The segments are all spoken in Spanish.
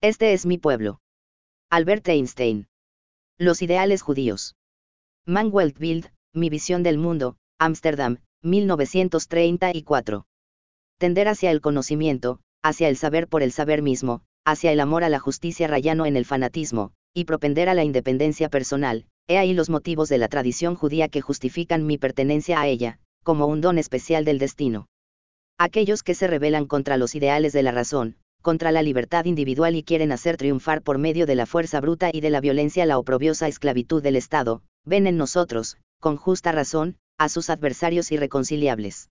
Este es mi pueblo. Albert Einstein. Los ideales judíos. Manuel Bild, Mi visión del mundo, Ámsterdam, 1934. Tender hacia el conocimiento, hacia el saber por el saber mismo, hacia el amor a la justicia rayano en el fanatismo, y propender a la independencia personal, he ahí los motivos de la tradición judía que justifican mi pertenencia a ella, como un don especial del destino. Aquellos que se rebelan contra los ideales de la razón, contra la libertad individual y quieren hacer triunfar por medio de la fuerza bruta y de la violencia la oprobiosa esclavitud del Estado, ven en nosotros, con justa razón, a sus adversarios irreconciliables.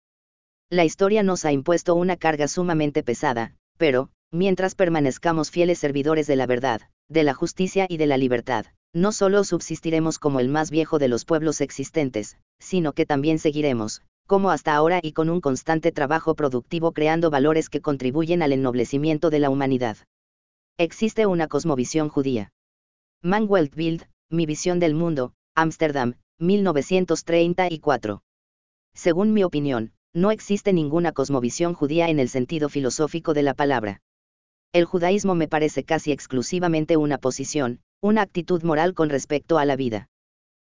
La historia nos ha impuesto una carga sumamente pesada, pero, mientras permanezcamos fieles servidores de la verdad, de la justicia y de la libertad, no solo subsistiremos como el más viejo de los pueblos existentes, sino que también seguiremos, como hasta ahora y con un constante trabajo productivo creando valores que contribuyen al ennoblecimiento de la humanidad. Existe una cosmovisión judía. Manuel Bild, Mi visión del mundo, Ámsterdam, 1934. Según mi opinión, no existe ninguna cosmovisión judía en el sentido filosófico de la palabra. El judaísmo me parece casi exclusivamente una posición, una actitud moral con respecto a la vida.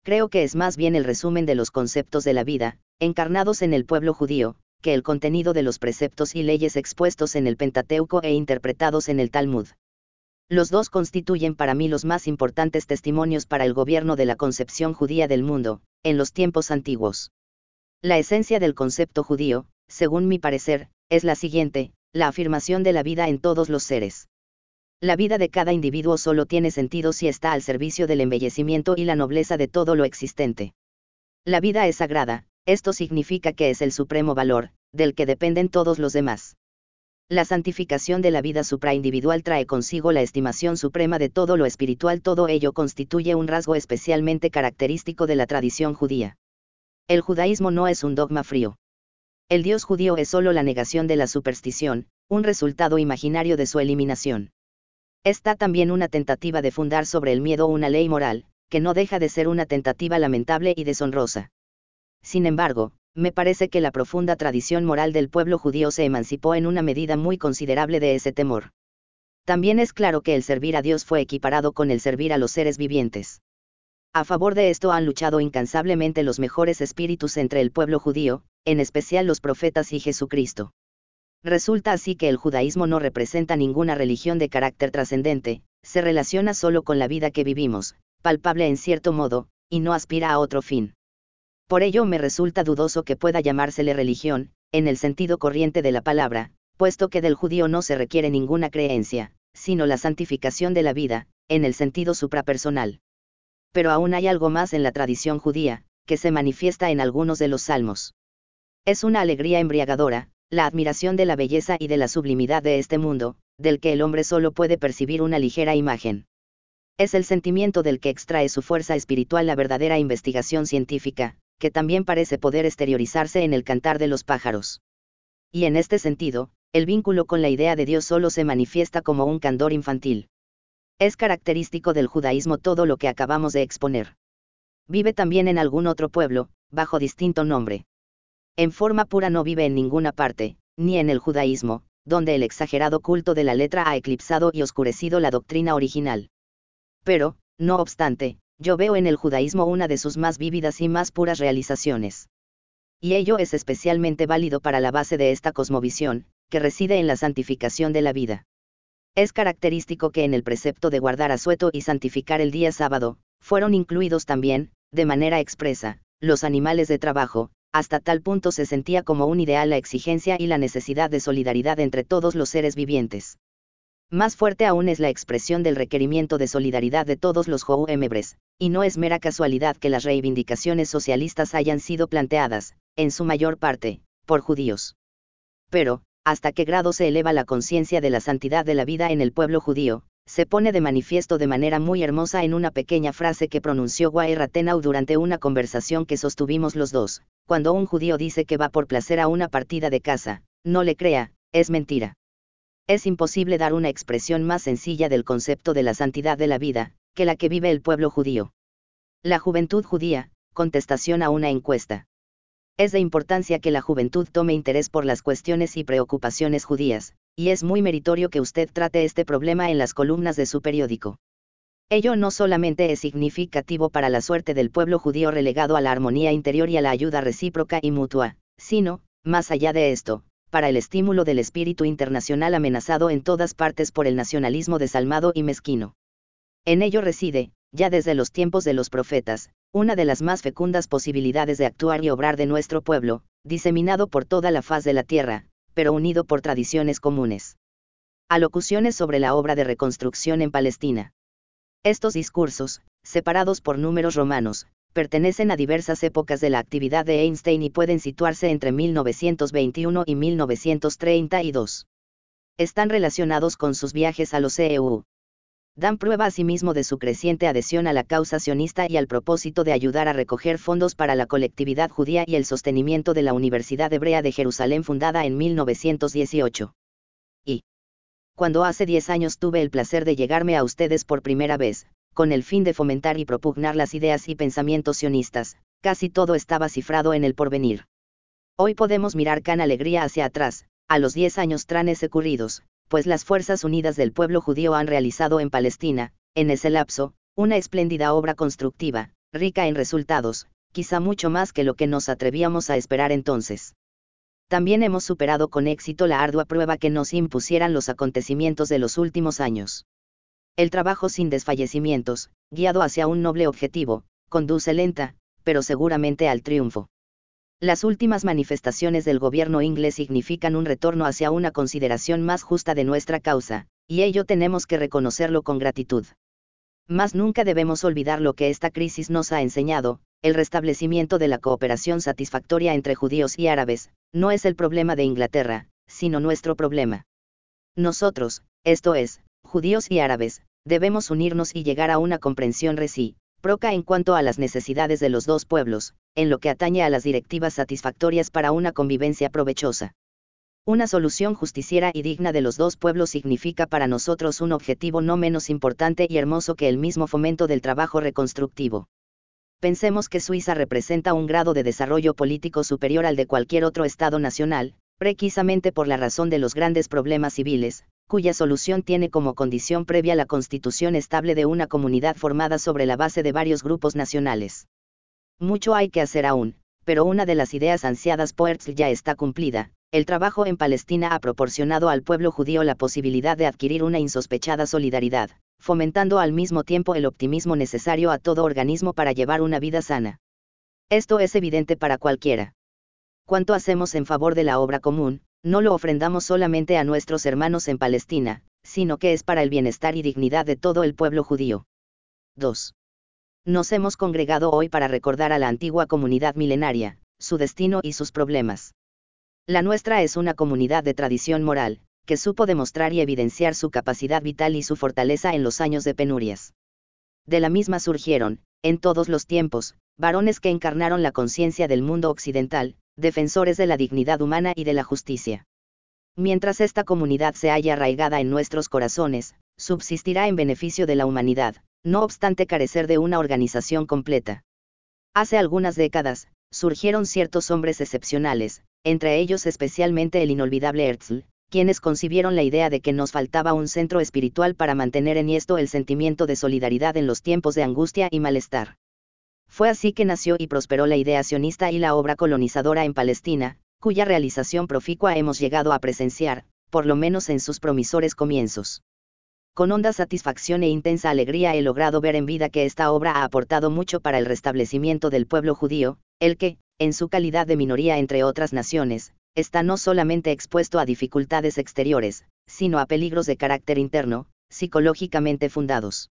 Creo que es más bien el resumen de los conceptos de la vida, encarnados en el pueblo judío, que el contenido de los preceptos y leyes expuestos en el Pentateuco e interpretados en el Talmud. Los dos constituyen para mí los más importantes testimonios para el gobierno de la concepción judía del mundo, en los tiempos antiguos. La esencia del concepto judío, según mi parecer, es la siguiente, la afirmación de la vida en todos los seres. La vida de cada individuo solo tiene sentido si está al servicio del embellecimiento y la nobleza de todo lo existente. La vida es sagrada, esto significa que es el supremo valor, del que dependen todos los demás. La santificación de la vida supraindividual trae consigo la estimación suprema de todo lo espiritual, todo ello constituye un rasgo especialmente característico de la tradición judía. El judaísmo no es un dogma frío. El Dios judío es solo la negación de la superstición, un resultado imaginario de su eliminación. Está también una tentativa de fundar sobre el miedo una ley moral, que no deja de ser una tentativa lamentable y deshonrosa. Sin embargo, me parece que la profunda tradición moral del pueblo judío se emancipó en una medida muy considerable de ese temor. También es claro que el servir a Dios fue equiparado con el servir a los seres vivientes. A favor de esto han luchado incansablemente los mejores espíritus entre el pueblo judío, en especial los profetas y Jesucristo. Resulta así que el judaísmo no representa ninguna religión de carácter trascendente, se relaciona solo con la vida que vivimos, palpable en cierto modo, y no aspira a otro fin. Por ello me resulta dudoso que pueda llamársele religión, en el sentido corriente de la palabra, puesto que del judío no se requiere ninguna creencia, sino la santificación de la vida, en el sentido suprapersonal pero aún hay algo más en la tradición judía, que se manifiesta en algunos de los salmos. Es una alegría embriagadora, la admiración de la belleza y de la sublimidad de este mundo, del que el hombre solo puede percibir una ligera imagen. Es el sentimiento del que extrae su fuerza espiritual la verdadera investigación científica, que también parece poder exteriorizarse en el cantar de los pájaros. Y en este sentido, el vínculo con la idea de Dios solo se manifiesta como un candor infantil. Es característico del judaísmo todo lo que acabamos de exponer. Vive también en algún otro pueblo, bajo distinto nombre. En forma pura no vive en ninguna parte, ni en el judaísmo, donde el exagerado culto de la letra ha eclipsado y oscurecido la doctrina original. Pero, no obstante, yo veo en el judaísmo una de sus más vívidas y más puras realizaciones. Y ello es especialmente válido para la base de esta cosmovisión, que reside en la santificación de la vida. Es característico que en el precepto de guardar asueto y santificar el día sábado, fueron incluidos también, de manera expresa, los animales de trabajo, hasta tal punto se sentía como un ideal la exigencia y la necesidad de solidaridad entre todos los seres vivientes. Más fuerte aún es la expresión del requerimiento de solidaridad de todos los Emebres, y no es mera casualidad que las reivindicaciones socialistas hayan sido planteadas, en su mayor parte, por judíos. Pero, hasta qué grado se eleva la conciencia de la santidad de la vida en el pueblo judío, se pone de manifiesto de manera muy hermosa en una pequeña frase que pronunció Guay Ratenau durante una conversación que sostuvimos los dos, cuando un judío dice que va por placer a una partida de casa, no le crea, es mentira. Es imposible dar una expresión más sencilla del concepto de la santidad de la vida, que la que vive el pueblo judío. La juventud judía, contestación a una encuesta. Es de importancia que la juventud tome interés por las cuestiones y preocupaciones judías, y es muy meritorio que usted trate este problema en las columnas de su periódico. Ello no solamente es significativo para la suerte del pueblo judío relegado a la armonía interior y a la ayuda recíproca y mutua, sino, más allá de esto, para el estímulo del espíritu internacional amenazado en todas partes por el nacionalismo desalmado y mezquino. En ello reside, ya desde los tiempos de los profetas, una de las más fecundas posibilidades de actuar y obrar de nuestro pueblo, diseminado por toda la faz de la tierra, pero unido por tradiciones comunes. Alocuciones sobre la obra de reconstrucción en Palestina. Estos discursos, separados por números romanos, pertenecen a diversas épocas de la actividad de Einstein y pueden situarse entre 1921 y 1932. Están relacionados con sus viajes a los CEU. Dan prueba asimismo de su creciente adhesión a la causa sionista y al propósito de ayudar a recoger fondos para la colectividad judía y el sostenimiento de la Universidad Hebrea de Jerusalén fundada en 1918. Y, cuando hace 10 años tuve el placer de llegarme a ustedes por primera vez, con el fin de fomentar y propugnar las ideas y pensamientos sionistas, casi todo estaba cifrado en el porvenir. Hoy podemos mirar con alegría hacia atrás, a los 10 años tranes ocurridos, pues las Fuerzas Unidas del pueblo judío han realizado en Palestina, en ese lapso, una espléndida obra constructiva, rica en resultados, quizá mucho más que lo que nos atrevíamos a esperar entonces también hemos superado con éxito la ardua prueba que nos impusieran los acontecimientos de los últimos años. El trabajo sin desfallecimientos, guiado hacia un noble objetivo, conduce lenta, pero seguramente al triunfo. Las últimas manifestaciones del gobierno inglés significan un retorno hacia una consideración más justa de nuestra causa, y ello tenemos que reconocerlo con gratitud. Mas nunca debemos olvidar lo que esta crisis nos ha enseñado, el restablecimiento de la cooperación satisfactoria entre judíos y árabes, no es el problema de Inglaterra, sino nuestro problema. Nosotros, esto es, judíos y árabes, debemos unirnos y llegar a una comprensión recíproca en cuanto a las necesidades de los dos pueblos, en lo que atañe a las directivas satisfactorias para una convivencia provechosa. Una solución justiciera y digna de los dos pueblos significa para nosotros un objetivo no menos importante y hermoso que el mismo fomento del trabajo reconstructivo pensemos que Suiza representa un grado de desarrollo político superior al de cualquier otro Estado nacional, precisamente por la razón de los grandes problemas civiles, cuya solución tiene como condición previa la constitución estable de una comunidad formada sobre la base de varios grupos nacionales. Mucho hay que hacer aún, pero una de las ideas ansiadas por Herzl ya está cumplida. El trabajo en Palestina ha proporcionado al pueblo judío la posibilidad de adquirir una insospechada solidaridad, fomentando al mismo tiempo el optimismo necesario a todo organismo para llevar una vida sana. Esto es evidente para cualquiera. Cuanto hacemos en favor de la obra común, no lo ofrendamos solamente a nuestros hermanos en Palestina, sino que es para el bienestar y dignidad de todo el pueblo judío. 2. Nos hemos congregado hoy para recordar a la antigua comunidad milenaria, su destino y sus problemas. La nuestra es una comunidad de tradición moral, que supo demostrar y evidenciar su capacidad vital y su fortaleza en los años de penurias. De la misma surgieron, en todos los tiempos, varones que encarnaron la conciencia del mundo occidental, defensores de la dignidad humana y de la justicia. Mientras esta comunidad se haya arraigada en nuestros corazones, subsistirá en beneficio de la humanidad, no obstante carecer de una organización completa. Hace algunas décadas, surgieron ciertos hombres excepcionales, entre ellos especialmente el inolvidable Herzl, quienes concibieron la idea de que nos faltaba un centro espiritual para mantener en esto el sentimiento de solidaridad en los tiempos de angustia y malestar. Fue así que nació y prosperó la idea sionista y la obra colonizadora en Palestina, cuya realización proficua hemos llegado a presenciar, por lo menos en sus promisores comienzos. Con honda satisfacción e intensa alegría he logrado ver en vida que esta obra ha aportado mucho para el restablecimiento del pueblo judío, el que, en su calidad de minoría entre otras naciones, está no solamente expuesto a dificultades exteriores, sino a peligros de carácter interno, psicológicamente fundados.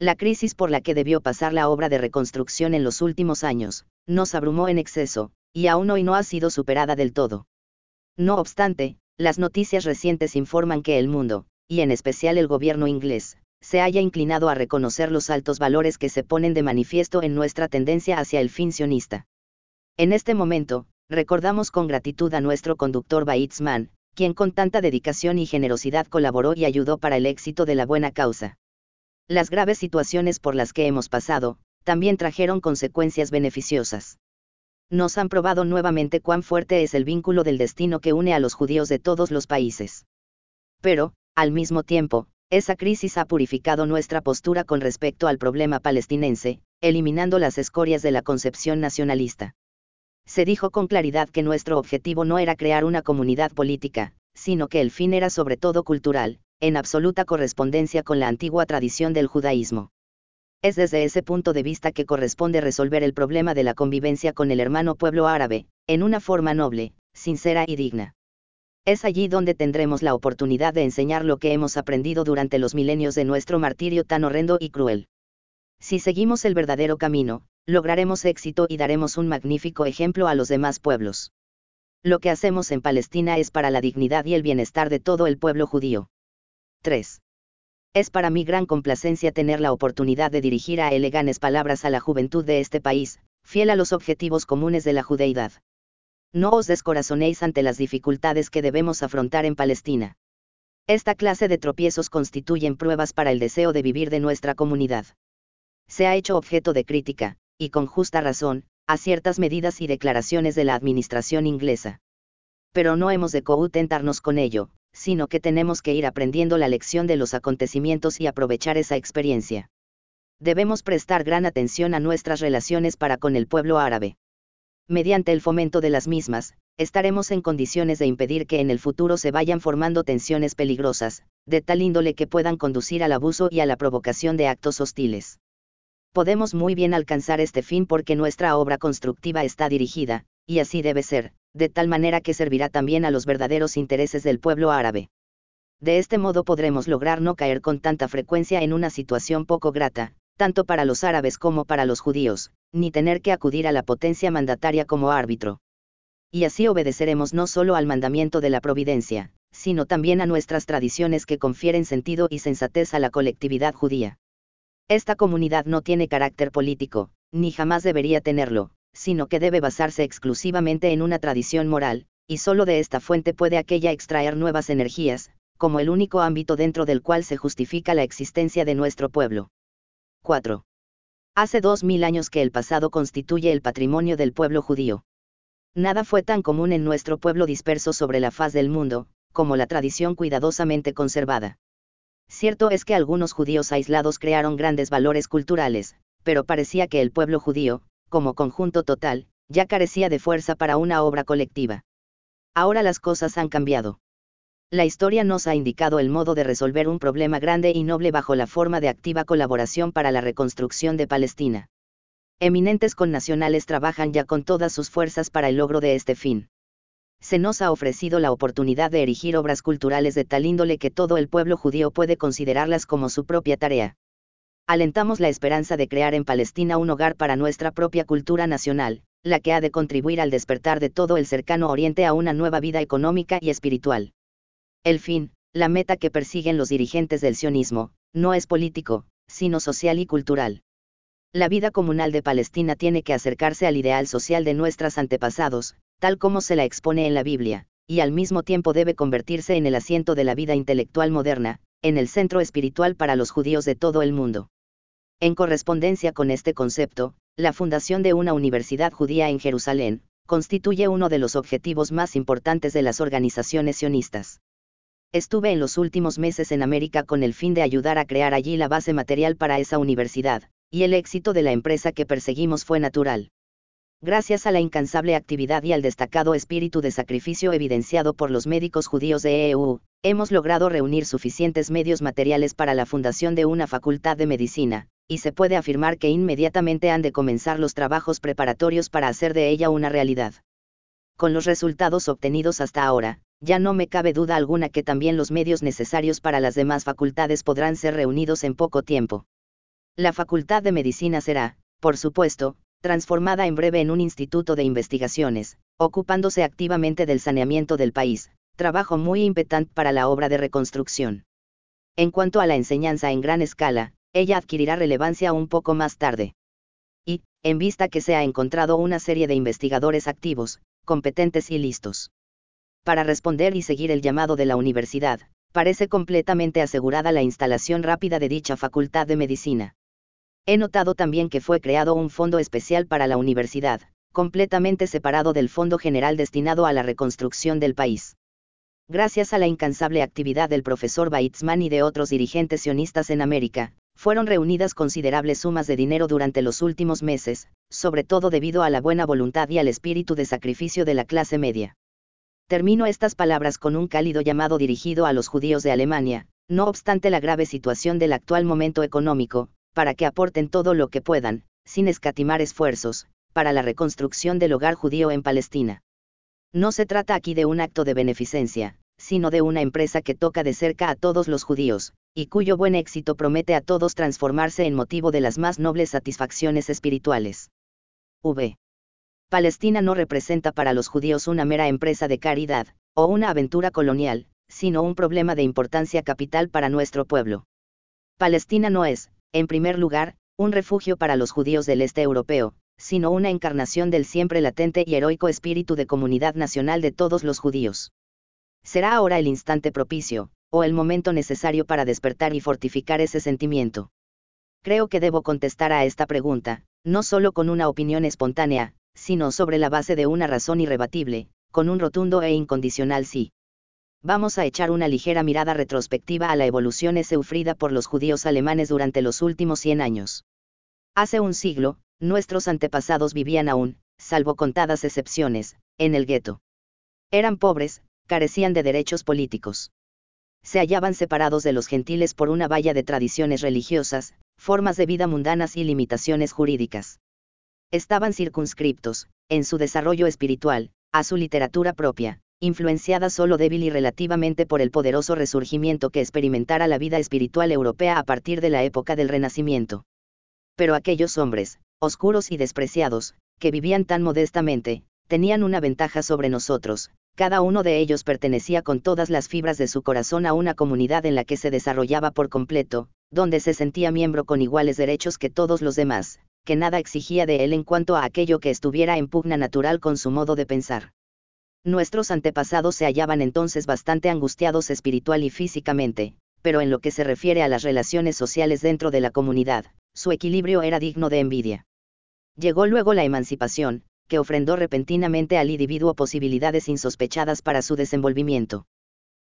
La crisis por la que debió pasar la obra de reconstrucción en los últimos años, nos abrumó en exceso, y aún hoy no ha sido superada del todo. No obstante, las noticias recientes informan que el mundo, y en especial el gobierno inglés, se haya inclinado a reconocer los altos valores que se ponen de manifiesto en nuestra tendencia hacia el fin sionista. En este momento, recordamos con gratitud a nuestro conductor Baitzman, quien con tanta dedicación y generosidad colaboró y ayudó para el éxito de la buena causa. Las graves situaciones por las que hemos pasado, también trajeron consecuencias beneficiosas. Nos han probado nuevamente cuán fuerte es el vínculo del destino que une a los judíos de todos los países. Pero, al mismo tiempo, esa crisis ha purificado nuestra postura con respecto al problema palestinense, eliminando las escorias de la concepción nacionalista. Se dijo con claridad que nuestro objetivo no era crear una comunidad política, sino que el fin era sobre todo cultural, en absoluta correspondencia con la antigua tradición del judaísmo. Es desde ese punto de vista que corresponde resolver el problema de la convivencia con el hermano pueblo árabe, en una forma noble, sincera y digna. Es allí donde tendremos la oportunidad de enseñar lo que hemos aprendido durante los milenios de nuestro martirio tan horrendo y cruel. Si seguimos el verdadero camino, lograremos éxito y daremos un magnífico ejemplo a los demás pueblos. Lo que hacemos en Palestina es para la dignidad y el bienestar de todo el pueblo judío. 3. Es para mí gran complacencia tener la oportunidad de dirigir a eleganes palabras a la juventud de este país, fiel a los objetivos comunes de la judeidad. No os descorazonéis ante las dificultades que debemos afrontar en Palestina. Esta clase de tropiezos constituyen pruebas para el deseo de vivir de nuestra comunidad. Se ha hecho objeto de crítica, y con justa razón, a ciertas medidas y declaraciones de la administración inglesa. Pero no hemos de contentarnos con ello, sino que tenemos que ir aprendiendo la lección de los acontecimientos y aprovechar esa experiencia. Debemos prestar gran atención a nuestras relaciones para con el pueblo árabe mediante el fomento de las mismas, estaremos en condiciones de impedir que en el futuro se vayan formando tensiones peligrosas, de tal índole que puedan conducir al abuso y a la provocación de actos hostiles. Podemos muy bien alcanzar este fin porque nuestra obra constructiva está dirigida, y así debe ser, de tal manera que servirá también a los verdaderos intereses del pueblo árabe. De este modo podremos lograr no caer con tanta frecuencia en una situación poco grata, tanto para los árabes como para los judíos, ni tener que acudir a la potencia mandataria como árbitro. Y así obedeceremos no solo al mandamiento de la providencia, sino también a nuestras tradiciones que confieren sentido y sensatez a la colectividad judía. Esta comunidad no tiene carácter político, ni jamás debería tenerlo, sino que debe basarse exclusivamente en una tradición moral, y solo de esta fuente puede aquella extraer nuevas energías, como el único ámbito dentro del cual se justifica la existencia de nuestro pueblo. 4. Hace dos mil años que el pasado constituye el patrimonio del pueblo judío. Nada fue tan común en nuestro pueblo disperso sobre la faz del mundo, como la tradición cuidadosamente conservada. Cierto es que algunos judíos aislados crearon grandes valores culturales, pero parecía que el pueblo judío, como conjunto total, ya carecía de fuerza para una obra colectiva. Ahora las cosas han cambiado. La historia nos ha indicado el modo de resolver un problema grande y noble bajo la forma de activa colaboración para la reconstrucción de Palestina. Eminentes connacionales trabajan ya con todas sus fuerzas para el logro de este fin. Se nos ha ofrecido la oportunidad de erigir obras culturales de tal índole que todo el pueblo judío puede considerarlas como su propia tarea. Alentamos la esperanza de crear en Palestina un hogar para nuestra propia cultura nacional, la que ha de contribuir al despertar de todo el cercano oriente a una nueva vida económica y espiritual. El fin, la meta que persiguen los dirigentes del sionismo, no es político, sino social y cultural. La vida comunal de Palestina tiene que acercarse al ideal social de nuestros antepasados, tal como se la expone en la Biblia, y al mismo tiempo debe convertirse en el asiento de la vida intelectual moderna, en el centro espiritual para los judíos de todo el mundo. En correspondencia con este concepto, la fundación de una universidad judía en Jerusalén, constituye uno de los objetivos más importantes de las organizaciones sionistas. Estuve en los últimos meses en América con el fin de ayudar a crear allí la base material para esa universidad, y el éxito de la empresa que perseguimos fue natural. Gracias a la incansable actividad y al destacado espíritu de sacrificio evidenciado por los médicos judíos de EU, hemos logrado reunir suficientes medios materiales para la fundación de una facultad de medicina, y se puede afirmar que inmediatamente han de comenzar los trabajos preparatorios para hacer de ella una realidad. Con los resultados obtenidos hasta ahora, ya no me cabe duda alguna que también los medios necesarios para las demás facultades podrán ser reunidos en poco tiempo. La Facultad de Medicina será, por supuesto, transformada en breve en un instituto de investigaciones, ocupándose activamente del saneamiento del país, trabajo muy impetante para la obra de reconstrucción. En cuanto a la enseñanza en gran escala, ella adquirirá relevancia un poco más tarde. Y, en vista que se ha encontrado una serie de investigadores activos, competentes y listos para responder y seguir el llamado de la universidad, parece completamente asegurada la instalación rápida de dicha facultad de medicina. He notado también que fue creado un fondo especial para la universidad, completamente separado del Fondo General destinado a la reconstrucción del país. gracias a la incansable actividad del profesor Weitzman y de otros dirigentes sionistas en América, fueron reunidas considerables sumas de dinero durante los últimos meses, sobre todo debido a la buena voluntad y al espíritu de sacrificio de la clase media. Termino estas palabras con un cálido llamado dirigido a los judíos de Alemania, no obstante la grave situación del actual momento económico, para que aporten todo lo que puedan, sin escatimar esfuerzos, para la reconstrucción del hogar judío en Palestina. No se trata aquí de un acto de beneficencia, sino de una empresa que toca de cerca a todos los judíos, y cuyo buen éxito promete a todos transformarse en motivo de las más nobles satisfacciones espirituales. V. Palestina no representa para los judíos una mera empresa de caridad, o una aventura colonial, sino un problema de importancia capital para nuestro pueblo. Palestina no es, en primer lugar, un refugio para los judíos del este europeo, sino una encarnación del siempre latente y heroico espíritu de comunidad nacional de todos los judíos. Será ahora el instante propicio, o el momento necesario para despertar y fortificar ese sentimiento. Creo que debo contestar a esta pregunta, no solo con una opinión espontánea, sino sobre la base de una razón irrebatible, con un rotundo e incondicional sí. Vamos a echar una ligera mirada retrospectiva a la evolución sufrida por los judíos alemanes durante los últimos 100 años. Hace un siglo, nuestros antepasados vivían aún, salvo contadas excepciones, en el gueto. Eran pobres, carecían de derechos políticos. Se hallaban separados de los gentiles por una valla de tradiciones religiosas, formas de vida mundanas y limitaciones jurídicas. Estaban circunscriptos, en su desarrollo espiritual, a su literatura propia, influenciada solo débil y relativamente por el poderoso resurgimiento que experimentara la vida espiritual europea a partir de la época del Renacimiento. Pero aquellos hombres, oscuros y despreciados, que vivían tan modestamente, tenían una ventaja sobre nosotros, cada uno de ellos pertenecía con todas las fibras de su corazón a una comunidad en la que se desarrollaba por completo, donde se sentía miembro con iguales derechos que todos los demás, que nada exigía de él en cuanto a aquello que estuviera en pugna natural con su modo de pensar. Nuestros antepasados se hallaban entonces bastante angustiados espiritual y físicamente, pero en lo que se refiere a las relaciones sociales dentro de la comunidad, su equilibrio era digno de envidia. Llegó luego la emancipación, que ofrendó repentinamente al individuo posibilidades insospechadas para su desenvolvimiento.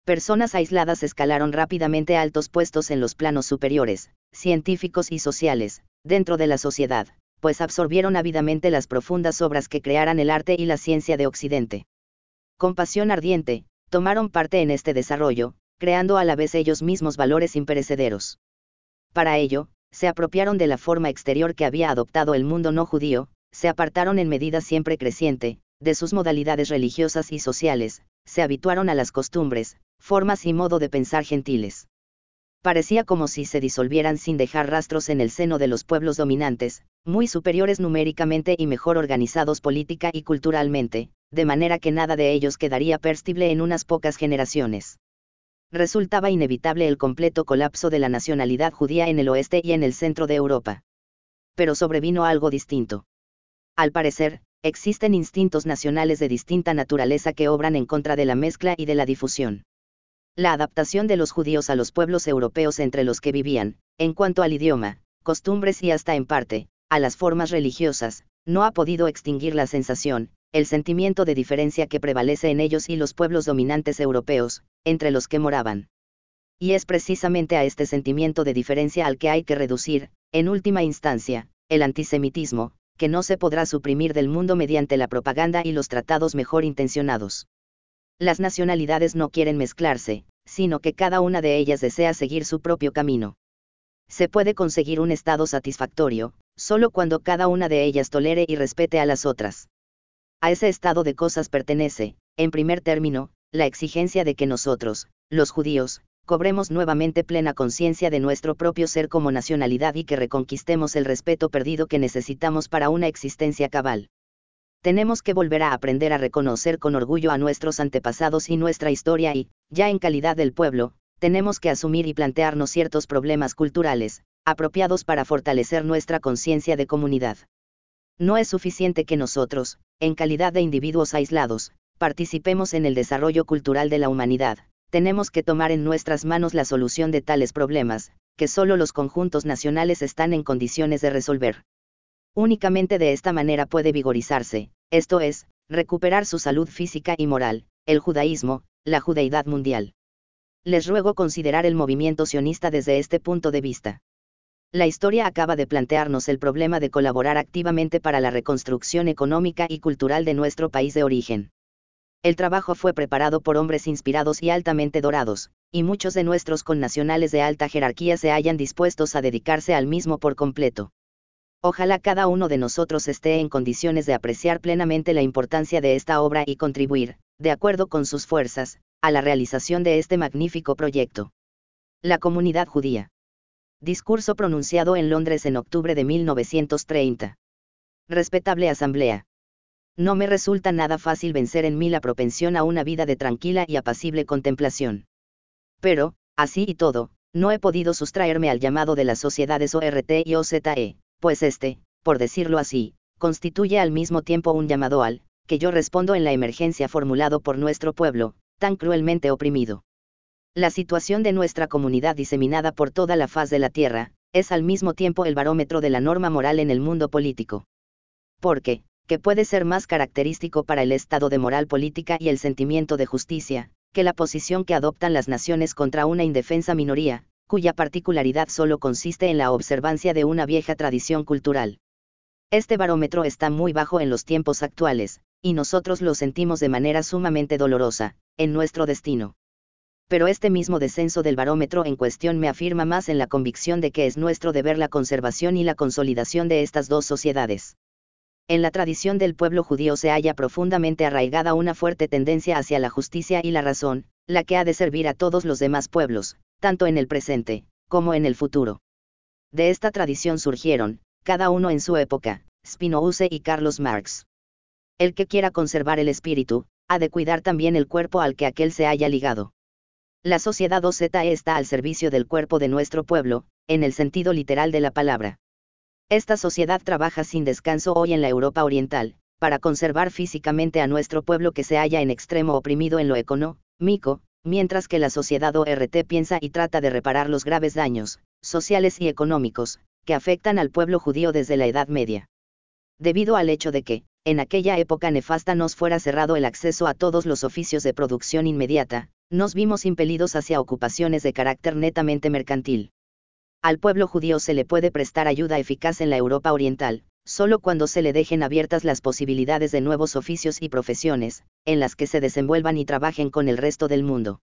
Personas aisladas escalaron rápidamente altos puestos en los planos superiores, científicos y sociales, dentro de la sociedad, pues absorbieron ávidamente las profundas obras que crearan el arte y la ciencia de Occidente con pasión ardiente, tomaron parte en este desarrollo, creando a la vez ellos mismos valores imperecederos. Para ello, se apropiaron de la forma exterior que había adoptado el mundo no judío, se apartaron en medida siempre creciente, de sus modalidades religiosas y sociales, se habituaron a las costumbres, formas y modo de pensar gentiles. Parecía como si se disolvieran sin dejar rastros en el seno de los pueblos dominantes, muy superiores numéricamente y mejor organizados política y culturalmente, de manera que nada de ellos quedaría perstible en unas pocas generaciones. Resultaba inevitable el completo colapso de la nacionalidad judía en el oeste y en el centro de Europa. Pero sobrevino algo distinto. Al parecer, existen instintos nacionales de distinta naturaleza que obran en contra de la mezcla y de la difusión. La adaptación de los judíos a los pueblos europeos entre los que vivían, en cuanto al idioma, costumbres y hasta en parte, a las formas religiosas, no ha podido extinguir la sensación, el sentimiento de diferencia que prevalece en ellos y los pueblos dominantes europeos, entre los que moraban. Y es precisamente a este sentimiento de diferencia al que hay que reducir, en última instancia, el antisemitismo, que no se podrá suprimir del mundo mediante la propaganda y los tratados mejor intencionados. Las nacionalidades no quieren mezclarse, sino que cada una de ellas desea seguir su propio camino. Se puede conseguir un estado satisfactorio, solo cuando cada una de ellas tolere y respete a las otras. A ese estado de cosas pertenece, en primer término, la exigencia de que nosotros, los judíos, cobremos nuevamente plena conciencia de nuestro propio ser como nacionalidad y que reconquistemos el respeto perdido que necesitamos para una existencia cabal. Tenemos que volver a aprender a reconocer con orgullo a nuestros antepasados y nuestra historia y, ya en calidad del pueblo, tenemos que asumir y plantearnos ciertos problemas culturales, apropiados para fortalecer nuestra conciencia de comunidad. No es suficiente que nosotros, en calidad de individuos aislados, participemos en el desarrollo cultural de la humanidad, tenemos que tomar en nuestras manos la solución de tales problemas, que solo los conjuntos nacionales están en condiciones de resolver. Únicamente de esta manera puede vigorizarse, esto es, recuperar su salud física y moral, el judaísmo, la judeidad mundial. Les ruego considerar el movimiento sionista desde este punto de vista. La historia acaba de plantearnos el problema de colaborar activamente para la reconstrucción económica y cultural de nuestro país de origen. El trabajo fue preparado por hombres inspirados y altamente dorados, y muchos de nuestros connacionales de alta jerarquía se hayan dispuestos a dedicarse al mismo por completo. Ojalá cada uno de nosotros esté en condiciones de apreciar plenamente la importancia de esta obra y contribuir, de acuerdo con sus fuerzas, a la realización de este magnífico proyecto. La comunidad judía. Discurso pronunciado en Londres en octubre de 1930. Respetable Asamblea. No me resulta nada fácil vencer en mí la propensión a una vida de tranquila y apacible contemplación. Pero, así y todo, no he podido sustraerme al llamado de las sociedades ORT y OZE, pues este, por decirlo así, constituye al mismo tiempo un llamado al, que yo respondo en la emergencia formulado por nuestro pueblo, tan cruelmente oprimido. La situación de nuestra comunidad diseminada por toda la faz de la Tierra, es al mismo tiempo el barómetro de la norma moral en el mundo político. Porque, ¿qué puede ser más característico para el estado de moral política y el sentimiento de justicia, que la posición que adoptan las naciones contra una indefensa minoría, cuya particularidad solo consiste en la observancia de una vieja tradición cultural? Este barómetro está muy bajo en los tiempos actuales, y nosotros lo sentimos de manera sumamente dolorosa, en nuestro destino pero este mismo descenso del barómetro en cuestión me afirma más en la convicción de que es nuestro deber la conservación y la consolidación de estas dos sociedades. En la tradición del pueblo judío se halla profundamente arraigada una fuerte tendencia hacia la justicia y la razón, la que ha de servir a todos los demás pueblos, tanto en el presente, como en el futuro. De esta tradición surgieron, cada uno en su época, Spinoza y Carlos Marx. El que quiera conservar el espíritu, ha de cuidar también el cuerpo al que aquel se haya ligado. La sociedad OZ está al servicio del cuerpo de nuestro pueblo, en el sentido literal de la palabra. Esta sociedad trabaja sin descanso hoy en la Europa Oriental, para conservar físicamente a nuestro pueblo que se halla en extremo oprimido en lo económico, mientras que la sociedad ORT piensa y trata de reparar los graves daños, sociales y económicos, que afectan al pueblo judío desde la Edad Media. Debido al hecho de que, en aquella época nefasta nos fuera cerrado el acceso a todos los oficios de producción inmediata, nos vimos impelidos hacia ocupaciones de carácter netamente mercantil. Al pueblo judío se le puede prestar ayuda eficaz en la Europa Oriental, solo cuando se le dejen abiertas las posibilidades de nuevos oficios y profesiones, en las que se desenvuelvan y trabajen con el resto del mundo.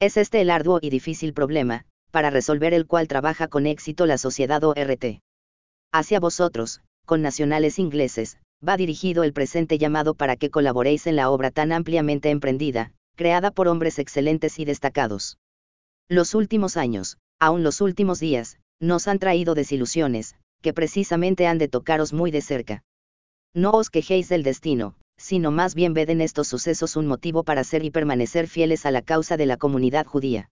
Es este el arduo y difícil problema, para resolver el cual trabaja con éxito la sociedad ORT. Hacia vosotros, con nacionales ingleses, va dirigido el presente llamado para que colaboréis en la obra tan ampliamente emprendida, creada por hombres excelentes y destacados. Los últimos años, aún los últimos días, nos han traído desilusiones, que precisamente han de tocaros muy de cerca. No os quejéis del destino, sino más bien ved en estos sucesos un motivo para ser y permanecer fieles a la causa de la comunidad judía.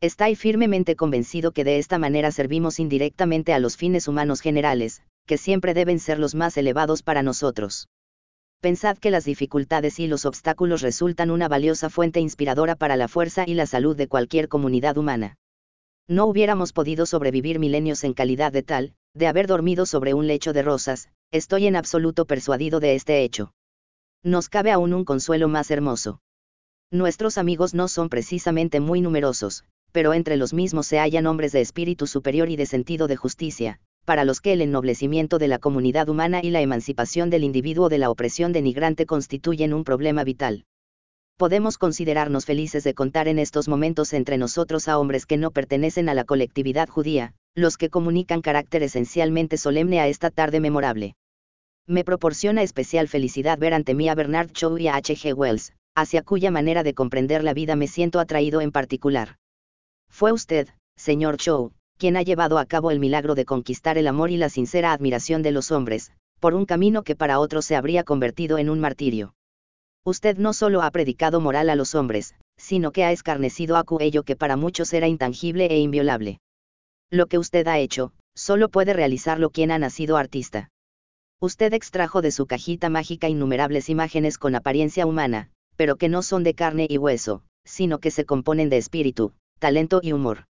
Estáis firmemente convencido que de esta manera servimos indirectamente a los fines humanos generales, que siempre deben ser los más elevados para nosotros pensad que las dificultades y los obstáculos resultan una valiosa fuente inspiradora para la fuerza y la salud de cualquier comunidad humana. No hubiéramos podido sobrevivir milenios en calidad de tal, de haber dormido sobre un lecho de rosas, estoy en absoluto persuadido de este hecho. Nos cabe aún un consuelo más hermoso. Nuestros amigos no son precisamente muy numerosos, pero entre los mismos se hallan hombres de espíritu superior y de sentido de justicia, para los que el ennoblecimiento de la comunidad humana y la emancipación del individuo de la opresión denigrante constituyen un problema vital. Podemos considerarnos felices de contar en estos momentos entre nosotros a hombres que no pertenecen a la colectividad judía, los que comunican carácter esencialmente solemne a esta tarde memorable. Me proporciona especial felicidad ver ante mí a Bernard Shaw y a H. G. Wells, hacia cuya manera de comprender la vida me siento atraído en particular. Fue usted, señor Shaw, quien ha llevado a cabo el milagro de conquistar el amor y la sincera admiración de los hombres, por un camino que para otros se habría convertido en un martirio. Usted no solo ha predicado moral a los hombres, sino que ha escarnecido a ello que para muchos era intangible e inviolable. Lo que usted ha hecho, solo puede realizarlo quien ha nacido artista. Usted extrajo de su cajita mágica innumerables imágenes con apariencia humana, pero que no son de carne y hueso, sino que se componen de espíritu, talento y humor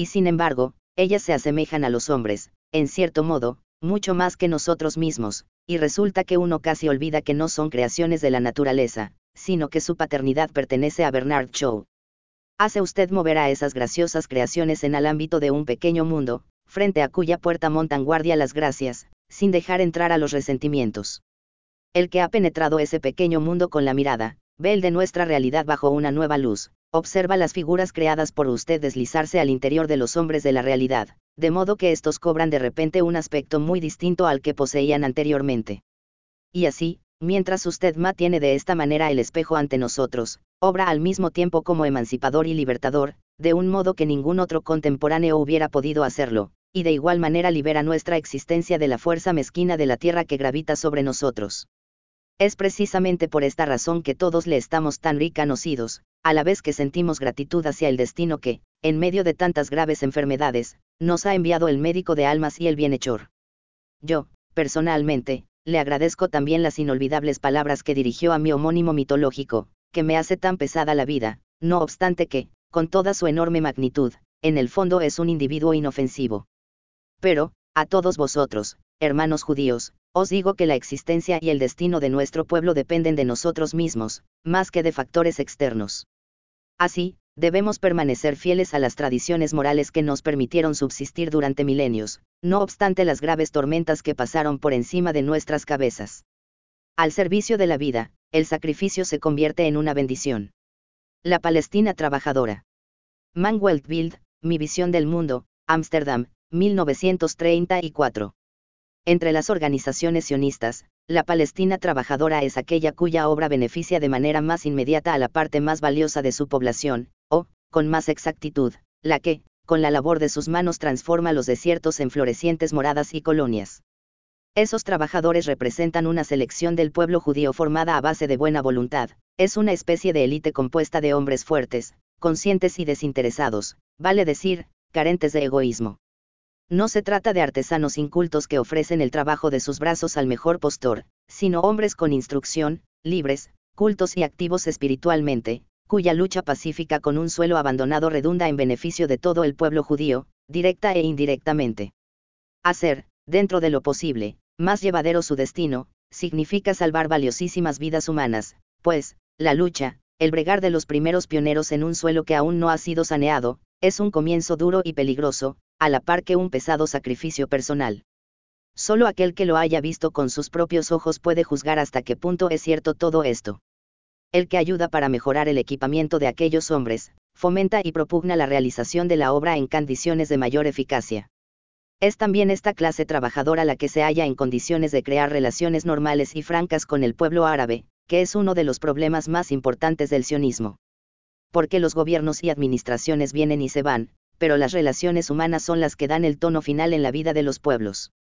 y sin embargo, ellas se asemejan a los hombres, en cierto modo, mucho más que nosotros mismos, y resulta que uno casi olvida que no son creaciones de la naturaleza, sino que su paternidad pertenece a Bernard Shaw. Hace usted mover a esas graciosas creaciones en el ámbito de un pequeño mundo, frente a cuya puerta montan guardia las gracias, sin dejar entrar a los resentimientos. El que ha penetrado ese pequeño mundo con la mirada, ve el de nuestra realidad bajo una nueva luz, observa las figuras creadas por usted deslizarse al interior de los hombres de la realidad, de modo que estos cobran de repente un aspecto muy distinto al que poseían anteriormente. Y así, mientras usted tiene de esta manera el espejo ante nosotros, obra al mismo tiempo como emancipador y libertador, de un modo que ningún otro contemporáneo hubiera podido hacerlo, y de igual manera libera nuestra existencia de la fuerza mezquina de la tierra que gravita sobre nosotros. Es precisamente por esta razón que todos le estamos tan ricanocidos, a la vez que sentimos gratitud hacia el destino que, en medio de tantas graves enfermedades, nos ha enviado el médico de almas y el bienhechor. Yo, personalmente, le agradezco también las inolvidables palabras que dirigió a mi homónimo mitológico, que me hace tan pesada la vida, no obstante que, con toda su enorme magnitud, en el fondo es un individuo inofensivo. Pero, a todos vosotros, hermanos judíos, os digo que la existencia y el destino de nuestro pueblo dependen de nosotros mismos, más que de factores externos. Así, debemos permanecer fieles a las tradiciones morales que nos permitieron subsistir durante milenios, no obstante las graves tormentas que pasaron por encima de nuestras cabezas. Al servicio de la vida, el sacrificio se convierte en una bendición. La Palestina trabajadora. Manuel Bild, Mi visión del mundo, Ámsterdam, 1934. Entre las organizaciones sionistas, la Palestina trabajadora es aquella cuya obra beneficia de manera más inmediata a la parte más valiosa de su población, con más exactitud, la que, con la labor de sus manos transforma los desiertos en florecientes moradas y colonias. Esos trabajadores representan una selección del pueblo judío formada a base de buena voluntad, es una especie de élite compuesta de hombres fuertes, conscientes y desinteresados, vale decir, carentes de egoísmo. No se trata de artesanos incultos que ofrecen el trabajo de sus brazos al mejor postor, sino hombres con instrucción, libres, cultos y activos espiritualmente, cuya lucha pacífica con un suelo abandonado redunda en beneficio de todo el pueblo judío, directa e indirectamente. Hacer, dentro de lo posible, más llevadero su destino, significa salvar valiosísimas vidas humanas, pues, la lucha, el bregar de los primeros pioneros en un suelo que aún no ha sido saneado, es un comienzo duro y peligroso, a la par que un pesado sacrificio personal. Solo aquel que lo haya visto con sus propios ojos puede juzgar hasta qué punto es cierto todo esto. El que ayuda para mejorar el equipamiento de aquellos hombres, fomenta y propugna la realización de la obra en condiciones de mayor eficacia. Es también esta clase trabajadora la que se halla en condiciones de crear relaciones normales y francas con el pueblo árabe, que es uno de los problemas más importantes del sionismo. Porque los gobiernos y administraciones vienen y se van, pero las relaciones humanas son las que dan el tono final en la vida de los pueblos.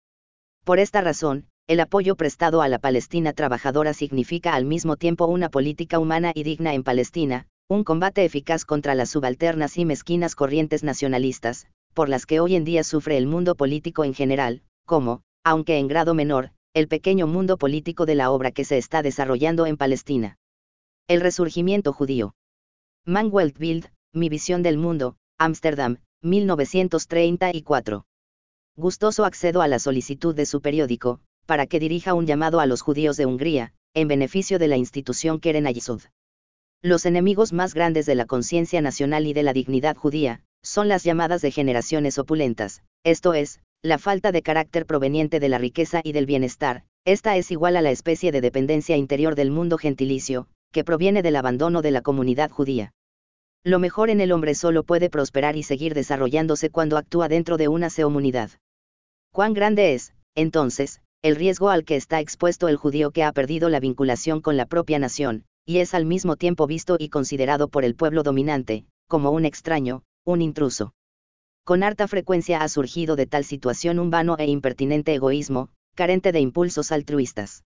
Por esta razón, el apoyo prestado a la Palestina trabajadora significa al mismo tiempo una política humana y digna en Palestina, un combate eficaz contra las subalternas y mezquinas corrientes nacionalistas, por las que hoy en día sufre el mundo político en general, como, aunque en grado menor, el pequeño mundo político de la obra que se está desarrollando en Palestina. El resurgimiento judío. Manuel Bild, Mi visión del mundo, Ámsterdam, 1934. Gustoso accedo a la solicitud de su periódico, para que dirija un llamado a los judíos de Hungría, en beneficio de la institución Keren Ayesud. Los enemigos más grandes de la conciencia nacional y de la dignidad judía, son las llamadas de generaciones opulentas, esto es, la falta de carácter proveniente de la riqueza y del bienestar, esta es igual a la especie de dependencia interior del mundo gentilicio, que proviene del abandono de la comunidad judía. Lo mejor en el hombre solo puede prosperar y seguir desarrollándose cuando actúa dentro de una seomunidad. ¿Cuán grande es, entonces, el riesgo al que está expuesto el judío que ha perdido la vinculación con la propia nación, y es al mismo tiempo visto y considerado por el pueblo dominante, como un extraño, un intruso? Con harta frecuencia ha surgido de tal situación un vano e impertinente egoísmo, carente de impulsos altruistas.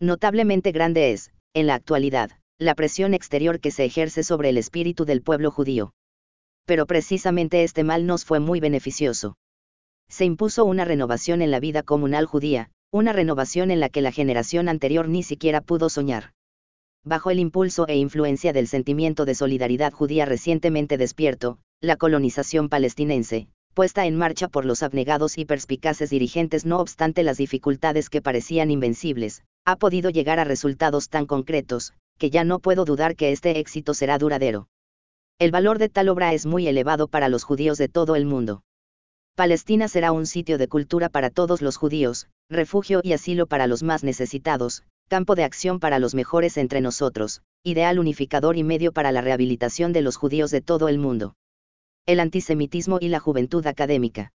Notablemente grande es, en la actualidad, la presión exterior que se ejerce sobre el espíritu del pueblo judío. Pero precisamente este mal nos fue muy beneficioso. Se impuso una renovación en la vida comunal judía, una renovación en la que la generación anterior ni siquiera pudo soñar. Bajo el impulso e influencia del sentimiento de solidaridad judía recientemente despierto, la colonización palestinense, puesta en marcha por los abnegados y perspicaces dirigentes no obstante las dificultades que parecían invencibles, ha podido llegar a resultados tan concretos, que ya no puedo dudar que este éxito será duradero. El valor de tal obra es muy elevado para los judíos de todo el mundo. Palestina será un sitio de cultura para todos los judíos, refugio y asilo para los más necesitados, campo de acción para los mejores entre nosotros, ideal unificador y medio para la rehabilitación de los judíos de todo el mundo. El antisemitismo y la juventud académica.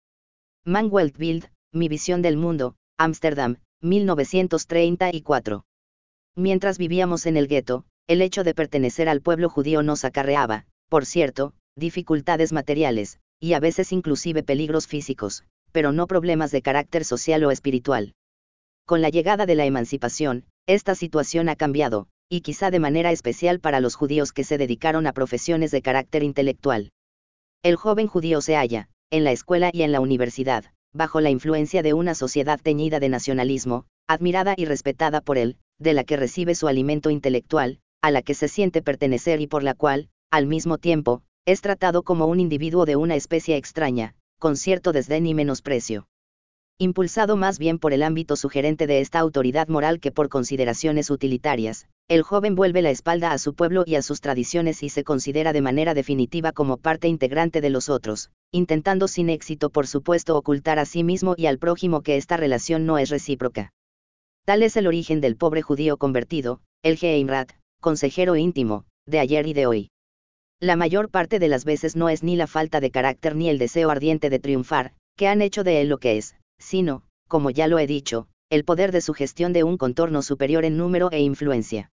Manuel Bild, Mi visión del mundo, Ámsterdam, 1934. Mientras vivíamos en el gueto, el hecho de pertenecer al pueblo judío nos acarreaba, por cierto, dificultades materiales, y a veces inclusive peligros físicos, pero no problemas de carácter social o espiritual. Con la llegada de la emancipación, esta situación ha cambiado, y quizá de manera especial para los judíos que se dedicaron a profesiones de carácter intelectual. El joven judío se halla, en la escuela y en la universidad, bajo la influencia de una sociedad teñida de nacionalismo, admirada y respetada por él, de la que recibe su alimento intelectual, a la que se siente pertenecer y por la cual, al mismo tiempo, es tratado como un individuo de una especie extraña, con cierto desdén y menosprecio. Impulsado más bien por el ámbito sugerente de esta autoridad moral que por consideraciones utilitarias, el joven vuelve la espalda a su pueblo y a sus tradiciones y se considera de manera definitiva como parte integrante de los otros, intentando sin éxito por supuesto ocultar a sí mismo y al prójimo que esta relación no es recíproca. Tal es el origen del pobre judío convertido, el Geimrat, consejero íntimo, de ayer y de hoy. La mayor parte de las veces no es ni la falta de carácter ni el deseo ardiente de triunfar, que han hecho de él lo que es, sino, como ya lo he dicho, el poder de su gestión de un contorno superior en número e influencia.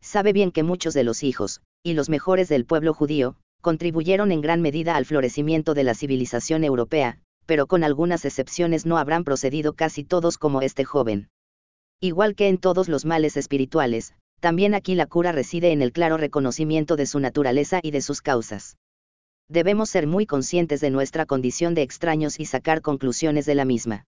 Sabe bien que muchos de los hijos, y los mejores del pueblo judío, contribuyeron en gran medida al florecimiento de la civilización europea, pero con algunas excepciones no habrán procedido casi todos como este joven. Igual que en todos los males espirituales, también aquí la cura reside en el claro reconocimiento de su naturaleza y de sus causas debemos ser muy conscientes de nuestra condición de extraños y sacar conclusiones de la misma.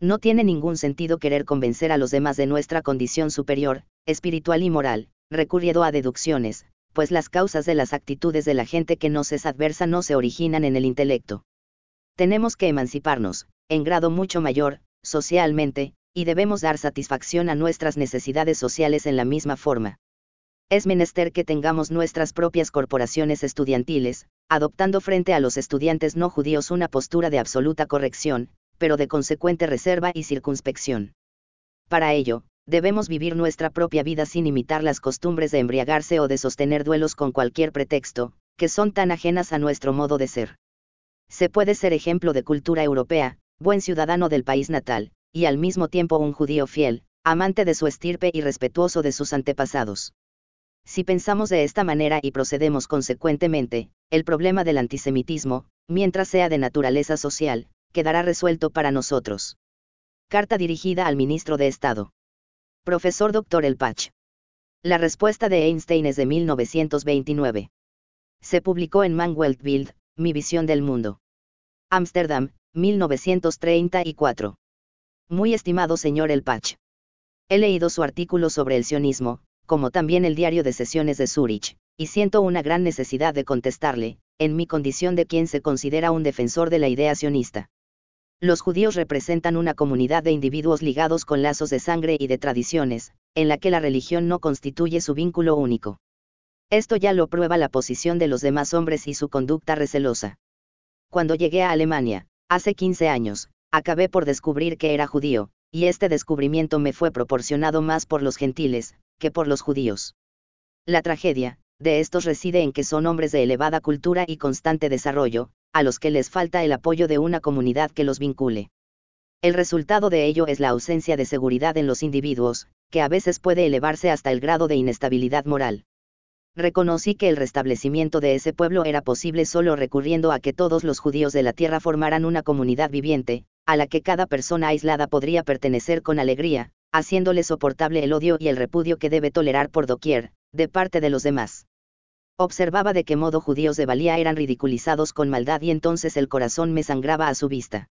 No tiene ningún sentido querer convencer a los demás de nuestra condición superior, espiritual y moral, recurriendo a deducciones, pues las causas de las actitudes de la gente que nos es adversa no se originan en el intelecto. Tenemos que emanciparnos, en grado mucho mayor, socialmente, y debemos dar satisfacción a nuestras necesidades sociales en la misma forma es menester que tengamos nuestras propias corporaciones estudiantiles, adoptando frente a los estudiantes no judíos una postura de absoluta corrección, pero de consecuente reserva y circunspección. Para ello, debemos vivir nuestra propia vida sin imitar las costumbres de embriagarse o de sostener duelos con cualquier pretexto, que son tan ajenas a nuestro modo de ser. Se puede ser ejemplo de cultura europea, buen ciudadano del país natal, y al mismo tiempo un judío fiel, amante de su estirpe y respetuoso de sus antepasados. Si pensamos de esta manera y procedemos consecuentemente, el problema del antisemitismo, mientras sea de naturaleza social, quedará resuelto para nosotros. Carta dirigida al ministro de Estado. Profesor Dr. Elpach. La respuesta de Einstein es de 1929. Se publicó en Manuel Bild, Mi visión del mundo. Ámsterdam, 1934. Muy estimado señor Elpach. He leído su artículo sobre el sionismo, como también el diario de sesiones de Zurich, y siento una gran necesidad de contestarle, en mi condición de quien se considera un defensor de la idea sionista. Los judíos representan una comunidad de individuos ligados con lazos de sangre y de tradiciones, en la que la religión no constituye su vínculo único. Esto ya lo prueba la posición de los demás hombres y su conducta recelosa. Cuando llegué a Alemania, hace 15 años, acabé por descubrir que era judío, y este descubrimiento me fue proporcionado más por los gentiles, que por los judíos. La tragedia, de estos reside en que son hombres de elevada cultura y constante desarrollo, a los que les falta el apoyo de una comunidad que los vincule. El resultado de ello es la ausencia de seguridad en los individuos, que a veces puede elevarse hasta el grado de inestabilidad moral. Reconocí que el restablecimiento de ese pueblo era posible solo recurriendo a que todos los judíos de la tierra formaran una comunidad viviente, a la que cada persona aislada podría pertenecer con alegría, haciéndole soportable el odio y el repudio que debe tolerar por doquier, de parte de los demás. Observaba de qué modo judíos de valía eran ridiculizados con maldad y entonces el corazón me sangraba a su vista.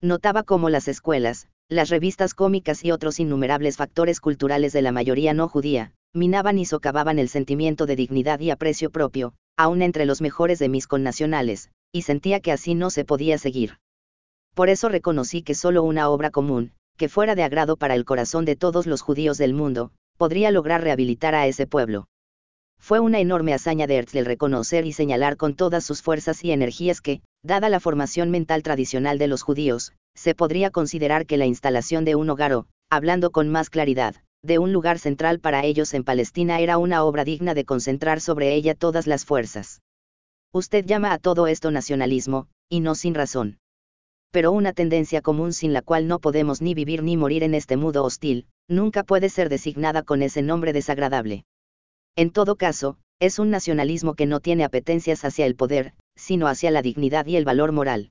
Notaba cómo las escuelas, las revistas cómicas y otros innumerables factores culturales de la mayoría no judía, minaban y socavaban el sentimiento de dignidad y aprecio propio, aun entre los mejores de mis connacionales, y sentía que así no se podía seguir. Por eso reconocí que solo una obra común, que fuera de agrado para el corazón de todos los judíos del mundo, podría lograr rehabilitar a ese pueblo. Fue una enorme hazaña de Herzl reconocer y señalar con todas sus fuerzas y energías que, dada la formación mental tradicional de los judíos, se podría considerar que la instalación de un hogar o, hablando con más claridad, de un lugar central para ellos en Palestina era una obra digna de concentrar sobre ella todas las fuerzas. Usted llama a todo esto nacionalismo, y no sin razón. Pero una tendencia común sin la cual no podemos ni vivir ni morir en este mudo hostil, nunca puede ser designada con ese nombre desagradable. En todo caso, es un nacionalismo que no tiene apetencias hacia el poder, sino hacia la dignidad y el valor moral.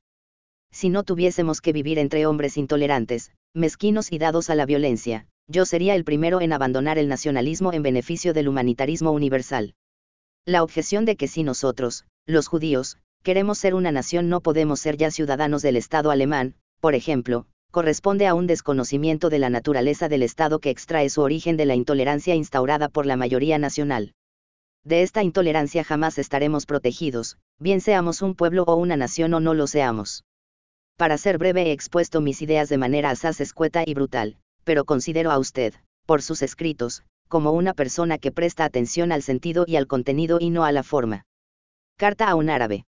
Si no tuviésemos que vivir entre hombres intolerantes, mezquinos y dados a la violencia, yo sería el primero en abandonar el nacionalismo en beneficio del humanitarismo universal. La objeción de que si nosotros, los judíos, queremos ser una nación no podemos ser ya ciudadanos del Estado alemán, por ejemplo, corresponde a un desconocimiento de la naturaleza del Estado que extrae su origen de la intolerancia instaurada por la mayoría nacional. De esta intolerancia jamás estaremos protegidos, bien seamos un pueblo o una nación o no lo seamos. Para ser breve he expuesto mis ideas de manera asaz escueta y brutal, pero considero a usted, por sus escritos, como una persona que presta atención al sentido y al contenido y no a la forma. Carta a un árabe.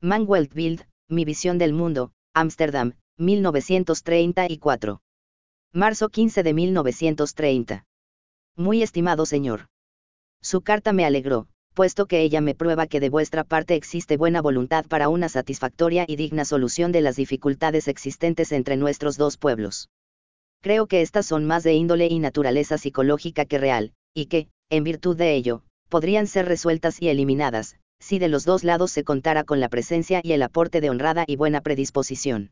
Manuel Bild, Mi visión del mundo, Ámsterdam, 1934. Marzo 15 de 1930. Muy estimado señor. Su carta me alegró, puesto que ella me prueba que de vuestra parte existe buena voluntad para una satisfactoria y digna solución de las dificultades existentes entre nuestros dos pueblos. Creo que estas son más de índole y naturaleza psicológica que real, y que, en virtud de ello, podrían ser resueltas y eliminadas, si de los dos lados se contara con la presencia y el aporte de honrada y buena predisposición.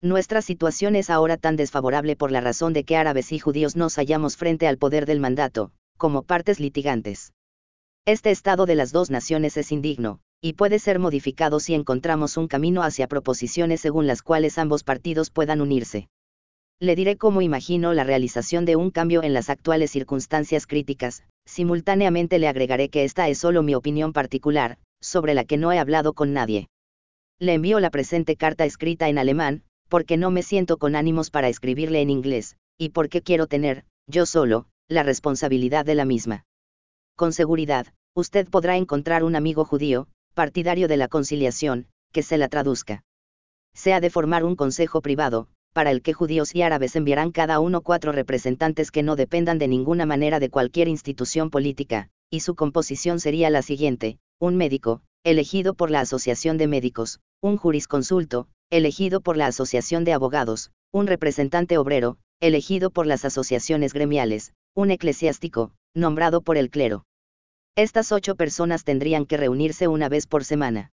Nuestra situación es ahora tan desfavorable por la razón de que árabes y judíos nos hallamos frente al poder del mandato, como partes litigantes. Este estado de las dos naciones es indigno, y puede ser modificado si encontramos un camino hacia proposiciones según las cuales ambos partidos puedan unirse. Le diré cómo imagino la realización de un cambio en las actuales circunstancias críticas, simultáneamente le agregaré que esta es solo mi opinión particular, sobre la que no he hablado con nadie. Le envío la presente carta escrita en alemán, porque no me siento con ánimos para escribirle en inglés, y porque quiero tener, yo solo, la responsabilidad de la misma. Con seguridad, usted podrá encontrar un amigo judío, partidario de la conciliación, que se la traduzca. Se ha de formar un consejo privado, para el que judíos y árabes enviarán cada uno cuatro representantes que no dependan de ninguna manera de cualquier institución política, y su composición sería la siguiente, un médico, elegido por la Asociación de Médicos, un jurisconsulto, elegido por la Asociación de Abogados, un representante obrero, elegido por las asociaciones gremiales, un eclesiástico, nombrado por el clero. Estas ocho personas tendrían que reunirse una vez por semana.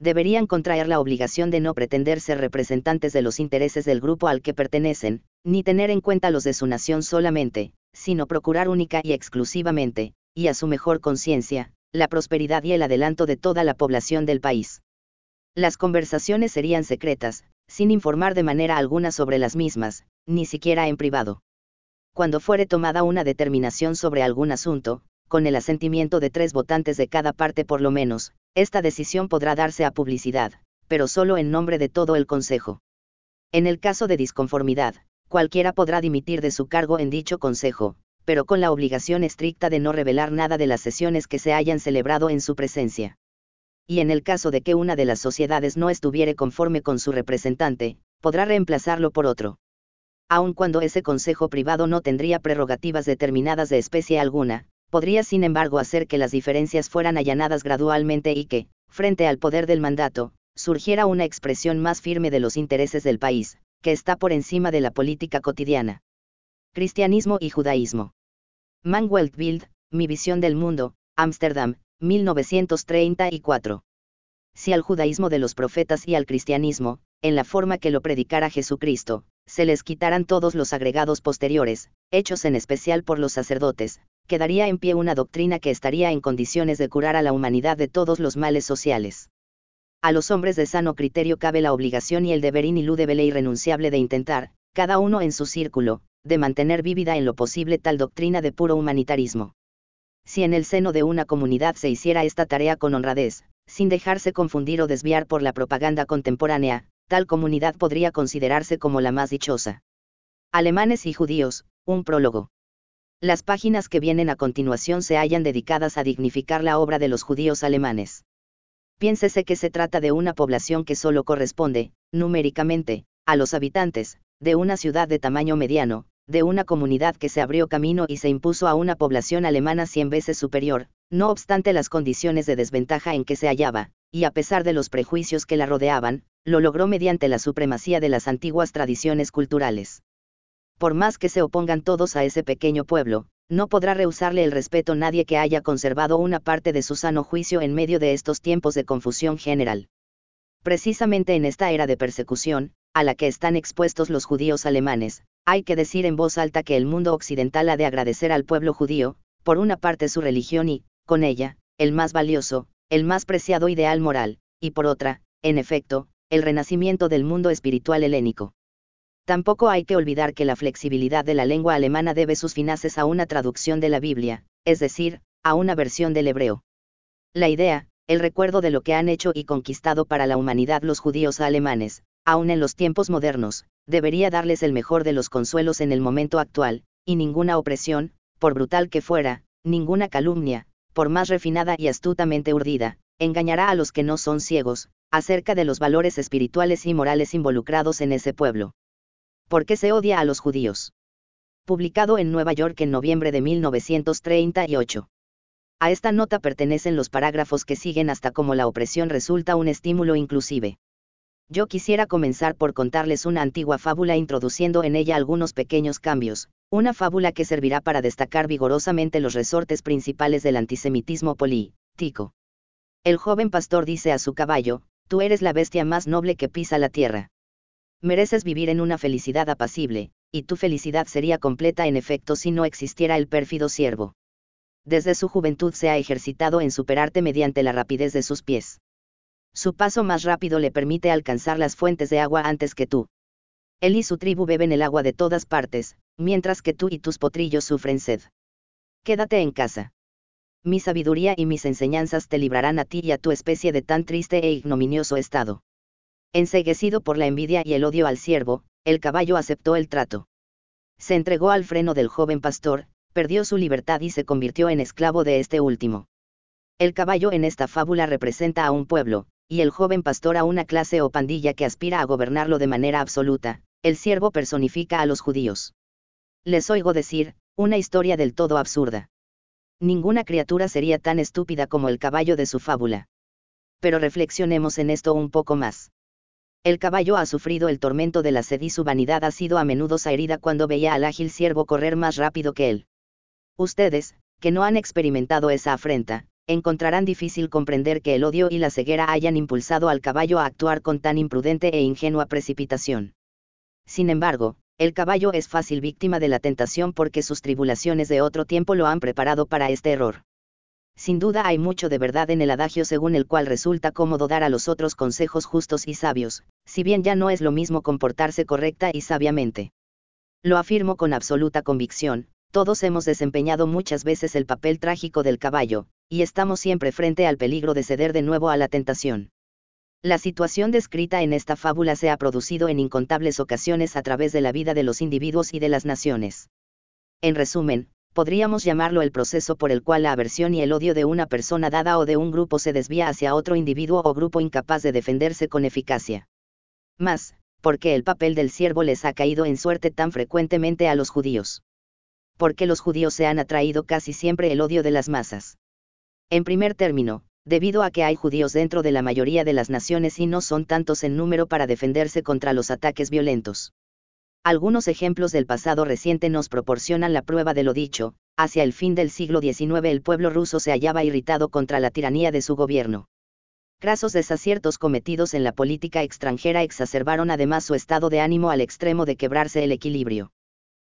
Deberían contraer la obligación de no pretender ser representantes de los intereses del grupo al que pertenecen, ni tener en cuenta los de su nación solamente, sino procurar única y exclusivamente, y a su mejor conciencia, la prosperidad y el adelanto de toda la población del país. Las conversaciones serían secretas, sin informar de manera alguna sobre las mismas, ni siquiera en privado. Cuando fuere tomada una determinación sobre algún asunto, con el asentimiento de tres votantes de cada parte por lo menos, esta decisión podrá darse a publicidad, pero solo en nombre de todo el Consejo. En el caso de disconformidad, cualquiera podrá dimitir de su cargo en dicho Consejo, pero con la obligación estricta de no revelar nada de las sesiones que se hayan celebrado en su presencia y en el caso de que una de las sociedades no estuviere conforme con su representante, podrá reemplazarlo por otro. Aun cuando ese consejo privado no tendría prerrogativas determinadas de especie alguna, podría sin embargo hacer que las diferencias fueran allanadas gradualmente y que, frente al poder del mandato, surgiera una expresión más firme de los intereses del país, que está por encima de la política cotidiana. Cristianismo y judaísmo. Manuel Bild, Mi visión del mundo, Ámsterdam, 1934. Si al judaísmo de los profetas y al cristianismo, en la forma que lo predicara Jesucristo, se les quitaran todos los agregados posteriores, hechos en especial por los sacerdotes, quedaría en pie una doctrina que estaría en condiciones de curar a la humanidad de todos los males sociales. A los hombres de sano criterio cabe la obligación y el deber iniludable e irrenunciable de intentar, cada uno en su círculo, de mantener vívida en lo posible tal doctrina de puro humanitarismo si en el seno de una comunidad se hiciera esta tarea con honradez, sin dejarse confundir o desviar por la propaganda contemporánea, tal comunidad podría considerarse como la más dichosa. Alemanes y judíos, un prólogo. Las páginas que vienen a continuación se hallan dedicadas a dignificar la obra de los judíos alemanes. Piénsese que se trata de una población que solo corresponde, numéricamente, a los habitantes, de una ciudad de tamaño mediano, de una comunidad que se abrió camino y se impuso a una población alemana cien veces superior, no obstante las condiciones de desventaja en que se hallaba, y a pesar de los prejuicios que la rodeaban, lo logró mediante la supremacía de las antiguas tradiciones culturales. Por más que se opongan todos a ese pequeño pueblo, no podrá rehusarle el respeto nadie que haya conservado una parte de su sano juicio en medio de estos tiempos de confusión general. Precisamente en esta era de persecución, a la que están expuestos los judíos alemanes, hay que decir en voz alta que el mundo occidental ha de agradecer al pueblo judío, por una parte su religión y, con ella, el más valioso, el más preciado ideal moral, y por otra, en efecto, el renacimiento del mundo espiritual helénico. Tampoco hay que olvidar que la flexibilidad de la lengua alemana debe sus finaces a una traducción de la Biblia, es decir, a una versión del hebreo. La idea, el recuerdo de lo que han hecho y conquistado para la humanidad los judíos alemanes, aun en los tiempos modernos, debería darles el mejor de los consuelos en el momento actual, y ninguna opresión, por brutal que fuera, ninguna calumnia, por más refinada y astutamente urdida, engañará a los que no son ciegos, acerca de los valores espirituales y morales involucrados en ese pueblo. ¿Por qué se odia a los judíos? Publicado en Nueva York en noviembre de 1938. A esta nota pertenecen los parágrafos que siguen hasta cómo la opresión resulta un estímulo inclusive. Yo quisiera comenzar por contarles una antigua fábula introduciendo en ella algunos pequeños cambios, una fábula que servirá para destacar vigorosamente los resortes principales del antisemitismo político. El joven pastor dice a su caballo, tú eres la bestia más noble que pisa la tierra. Mereces vivir en una felicidad apacible, y tu felicidad sería completa en efecto si no existiera el pérfido siervo. Desde su juventud se ha ejercitado en superarte mediante la rapidez de sus pies. Su paso más rápido le permite alcanzar las fuentes de agua antes que tú. Él y su tribu beben el agua de todas partes, mientras que tú y tus potrillos sufren sed. Quédate en casa. Mi sabiduría y mis enseñanzas te librarán a ti y a tu especie de tan triste e ignominioso estado. Enseguecido por la envidia y el odio al siervo, el caballo aceptó el trato. Se entregó al freno del joven pastor, perdió su libertad y se convirtió en esclavo de este último. El caballo en esta fábula representa a un pueblo, y el joven pastor a una clase o pandilla que aspira a gobernarlo de manera absoluta, el siervo personifica a los judíos. Les oigo decir, una historia del todo absurda. Ninguna criatura sería tan estúpida como el caballo de su fábula. Pero reflexionemos en esto un poco más. El caballo ha sufrido el tormento de la sed y su vanidad ha sido a menudo herida cuando veía al ágil siervo correr más rápido que él. Ustedes, que no han experimentado esa afrenta, encontrarán difícil comprender que el odio y la ceguera hayan impulsado al caballo a actuar con tan imprudente e ingenua precipitación. Sin embargo, el caballo es fácil víctima de la tentación porque sus tribulaciones de otro tiempo lo han preparado para este error. Sin duda hay mucho de verdad en el adagio según el cual resulta cómodo dar a los otros consejos justos y sabios, si bien ya no es lo mismo comportarse correcta y sabiamente. Lo afirmo con absoluta convicción, todos hemos desempeñado muchas veces el papel trágico del caballo, y estamos siempre frente al peligro de ceder de nuevo a la tentación. La situación descrita en esta fábula se ha producido en incontables ocasiones a través de la vida de los individuos y de las naciones. En resumen, podríamos llamarlo el proceso por el cual la aversión y el odio de una persona dada o de un grupo se desvía hacia otro individuo o grupo incapaz de defenderse con eficacia. Más, porque el papel del siervo les ha caído en suerte tan frecuentemente a los judíos. Porque los judíos se han atraído casi siempre el odio de las masas. En primer término, debido a que hay judíos dentro de la mayoría de las naciones y no son tantos en número para defenderse contra los ataques violentos. Algunos ejemplos del pasado reciente nos proporcionan la prueba de lo dicho, hacia el fin del siglo XIX el pueblo ruso se hallaba irritado contra la tiranía de su gobierno. Grasos desaciertos cometidos en la política extranjera exacerbaron además su estado de ánimo al extremo de quebrarse el equilibrio.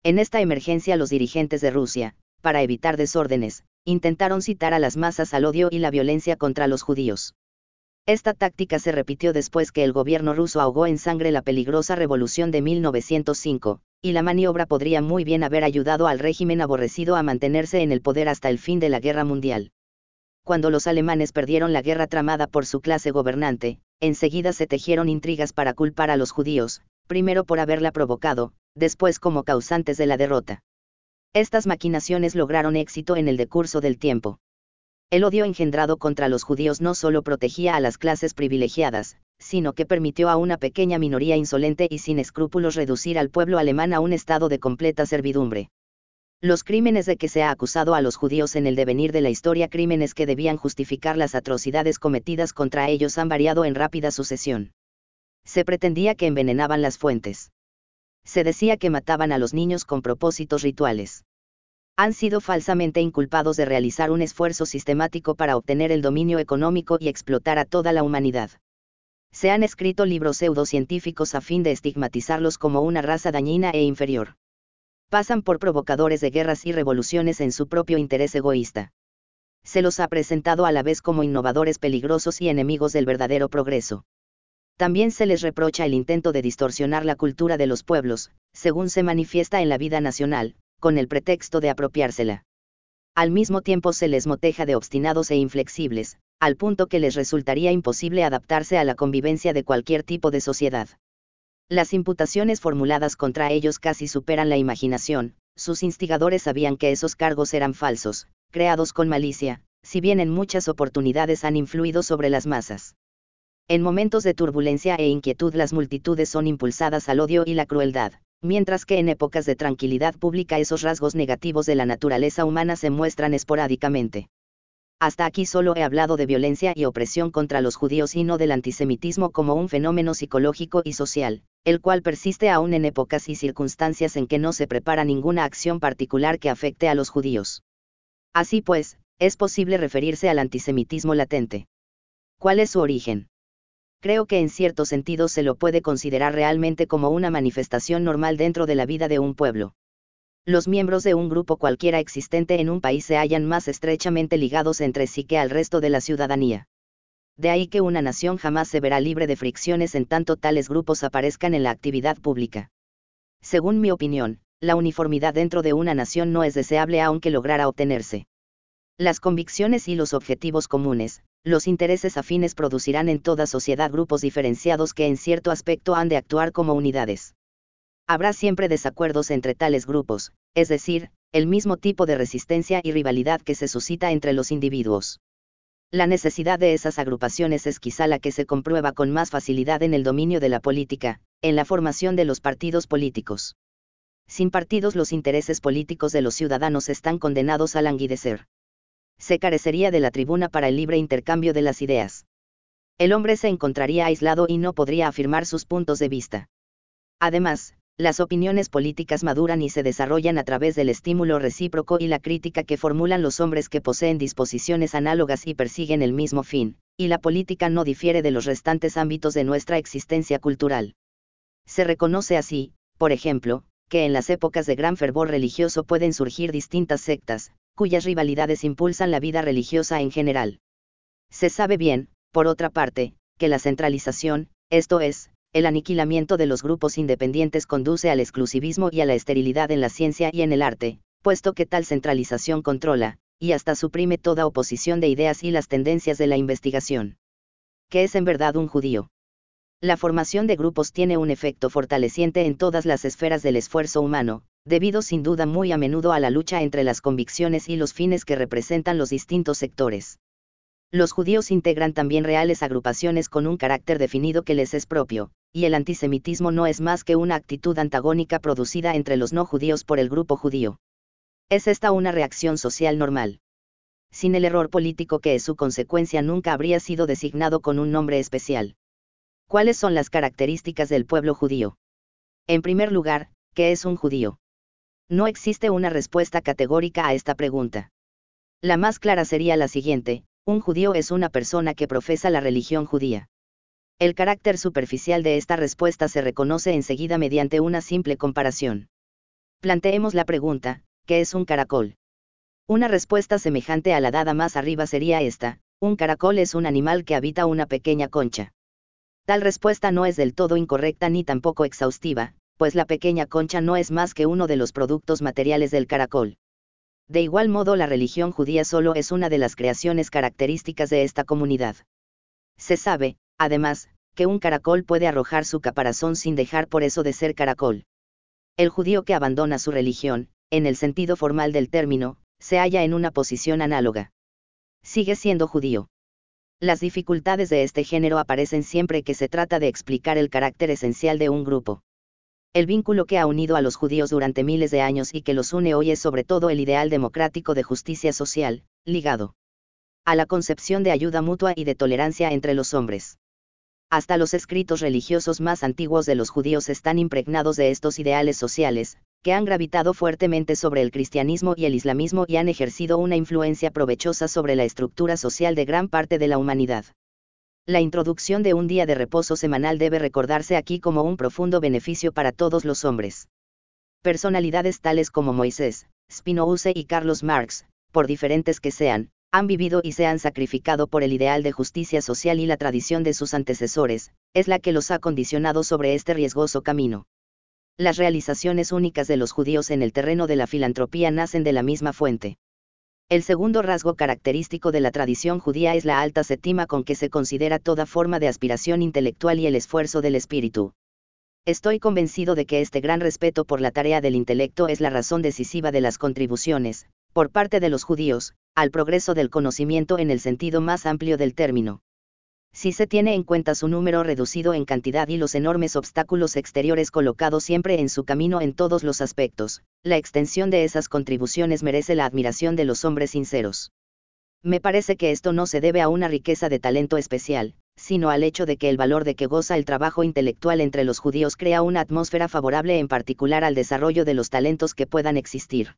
En esta emergencia los dirigentes de Rusia, para evitar desórdenes, intentaron citar a las masas al odio y la violencia contra los judíos. Esta táctica se repitió después que el gobierno ruso ahogó en sangre la peligrosa revolución de 1905, y la maniobra podría muy bien haber ayudado al régimen aborrecido a mantenerse en el poder hasta el fin de la guerra mundial. Cuando los alemanes perdieron la guerra tramada por su clase gobernante, enseguida se tejieron intrigas para culpar a los judíos, primero por haberla provocado, después como causantes de la derrota. Estas maquinaciones lograron éxito en el decurso del tiempo. El odio engendrado contra los judíos no solo protegía a las clases privilegiadas, sino que permitió a una pequeña minoría insolente y sin escrúpulos reducir al pueblo alemán a un estado de completa servidumbre. Los crímenes de que se ha acusado a los judíos en el devenir de la historia, crímenes que debían justificar las atrocidades cometidas contra ellos, han variado en rápida sucesión. Se pretendía que envenenaban las fuentes. Se decía que mataban a los niños con propósitos rituales. Han sido falsamente inculpados de realizar un esfuerzo sistemático para obtener el dominio económico y explotar a toda la humanidad. Se han escrito libros pseudocientíficos a fin de estigmatizarlos como una raza dañina e inferior pasan por provocadores de guerras y revoluciones en su propio interés egoísta. Se los ha presentado a la vez como innovadores peligrosos y enemigos del verdadero progreso. También se les reprocha el intento de distorsionar la cultura de los pueblos, según se manifiesta en la vida nacional, con el pretexto de apropiársela. Al mismo tiempo se les moteja de obstinados e inflexibles, al punto que les resultaría imposible adaptarse a la convivencia de cualquier tipo de sociedad. Las imputaciones formuladas contra ellos casi superan la imaginación, sus instigadores sabían que esos cargos eran falsos, creados con malicia, si bien en muchas oportunidades han influido sobre las masas. En momentos de turbulencia e inquietud las multitudes son impulsadas al odio y la crueldad, mientras que en épocas de tranquilidad pública esos rasgos negativos de la naturaleza humana se muestran esporádicamente. Hasta aquí solo he hablado de violencia y opresión contra los judíos y no del antisemitismo como un fenómeno psicológico y social, el cual persiste aún en épocas y circunstancias en que no se prepara ninguna acción particular que afecte a los judíos. Así pues, es posible referirse al antisemitismo latente. ¿Cuál es su origen? Creo que en cierto sentido se lo puede considerar realmente como una manifestación normal dentro de la vida de un pueblo los miembros de un grupo cualquiera existente en un país se hallan más estrechamente ligados entre sí que al resto de la ciudadanía. De ahí que una nación jamás se verá libre de fricciones en tanto tales grupos aparezcan en la actividad pública. Según mi opinión, la uniformidad dentro de una nación no es deseable aunque lograra obtenerse. Las convicciones y los objetivos comunes, los intereses afines producirán en toda sociedad grupos diferenciados que en cierto aspecto han de actuar como unidades habrá siempre desacuerdos entre tales grupos, es decir, el mismo tipo de resistencia y rivalidad que se suscita entre los individuos. La necesidad de esas agrupaciones es quizá la que se comprueba con más facilidad en el dominio de la política, en la formación de los partidos políticos. Sin partidos los intereses políticos de los ciudadanos están condenados a languidecer. Se carecería de la tribuna para el libre intercambio de las ideas. El hombre se encontraría aislado y no podría afirmar sus puntos de vista. Además, las opiniones políticas maduran y se desarrollan a través del estímulo recíproco y la crítica que formulan los hombres que poseen disposiciones análogas y persiguen el mismo fin, y la política no difiere de los restantes ámbitos de nuestra existencia cultural. Se reconoce así, por ejemplo, que en las épocas de gran fervor religioso pueden surgir distintas sectas, cuyas rivalidades impulsan la vida religiosa en general. Se sabe bien, por otra parte, que la centralización, esto es, el aniquilamiento de los grupos independientes conduce al exclusivismo y a la esterilidad en la ciencia y en el arte, puesto que tal centralización controla, y hasta suprime toda oposición de ideas y las tendencias de la investigación. ¿Qué es en verdad un judío? La formación de grupos tiene un efecto fortaleciente en todas las esferas del esfuerzo humano, debido sin duda muy a menudo a la lucha entre las convicciones y los fines que representan los distintos sectores. Los judíos integran también reales agrupaciones con un carácter definido que les es propio, y el antisemitismo no es más que una actitud antagónica producida entre los no judíos por el grupo judío. Es esta una reacción social normal. Sin el error político que es su consecuencia nunca habría sido designado con un nombre especial. ¿Cuáles son las características del pueblo judío? En primer lugar, ¿qué es un judío? No existe una respuesta categórica a esta pregunta. La más clara sería la siguiente, un judío es una persona que profesa la religión judía. El carácter superficial de esta respuesta se reconoce enseguida mediante una simple comparación. Planteemos la pregunta, ¿qué es un caracol? Una respuesta semejante a la dada más arriba sería esta, un caracol es un animal que habita una pequeña concha. Tal respuesta no es del todo incorrecta ni tampoco exhaustiva, pues la pequeña concha no es más que uno de los productos materiales del caracol. De igual modo la religión judía solo es una de las creaciones características de esta comunidad. Se sabe, además, que un caracol puede arrojar su caparazón sin dejar por eso de ser caracol. El judío que abandona su religión, en el sentido formal del término, se halla en una posición análoga. Sigue siendo judío. Las dificultades de este género aparecen siempre que se trata de explicar el carácter esencial de un grupo. El vínculo que ha unido a los judíos durante miles de años y que los une hoy es sobre todo el ideal democrático de justicia social, ligado a la concepción de ayuda mutua y de tolerancia entre los hombres. Hasta los escritos religiosos más antiguos de los judíos están impregnados de estos ideales sociales, que han gravitado fuertemente sobre el cristianismo y el islamismo y han ejercido una influencia provechosa sobre la estructura social de gran parte de la humanidad. La introducción de un día de reposo semanal debe recordarse aquí como un profundo beneficio para todos los hombres. Personalidades tales como Moisés, Spinoza y Carlos Marx, por diferentes que sean, han vivido y se han sacrificado por el ideal de justicia social y la tradición de sus antecesores, es la que los ha condicionado sobre este riesgoso camino. Las realizaciones únicas de los judíos en el terreno de la filantropía nacen de la misma fuente. El segundo rasgo característico de la tradición judía es la alta séptima con que se considera toda forma de aspiración intelectual y el esfuerzo del espíritu. Estoy convencido de que este gran respeto por la tarea del intelecto es la razón decisiva de las contribuciones, por parte de los judíos, al progreso del conocimiento en el sentido más amplio del término si se tiene en cuenta su número reducido en cantidad y los enormes obstáculos exteriores colocados siempre en su camino en todos los aspectos, la extensión de esas contribuciones merece la admiración de los hombres sinceros. Me parece que esto no se debe a una riqueza de talento especial, sino al hecho de que el valor de que goza el trabajo intelectual entre los judíos crea una atmósfera favorable en particular al desarrollo de los talentos que puedan existir.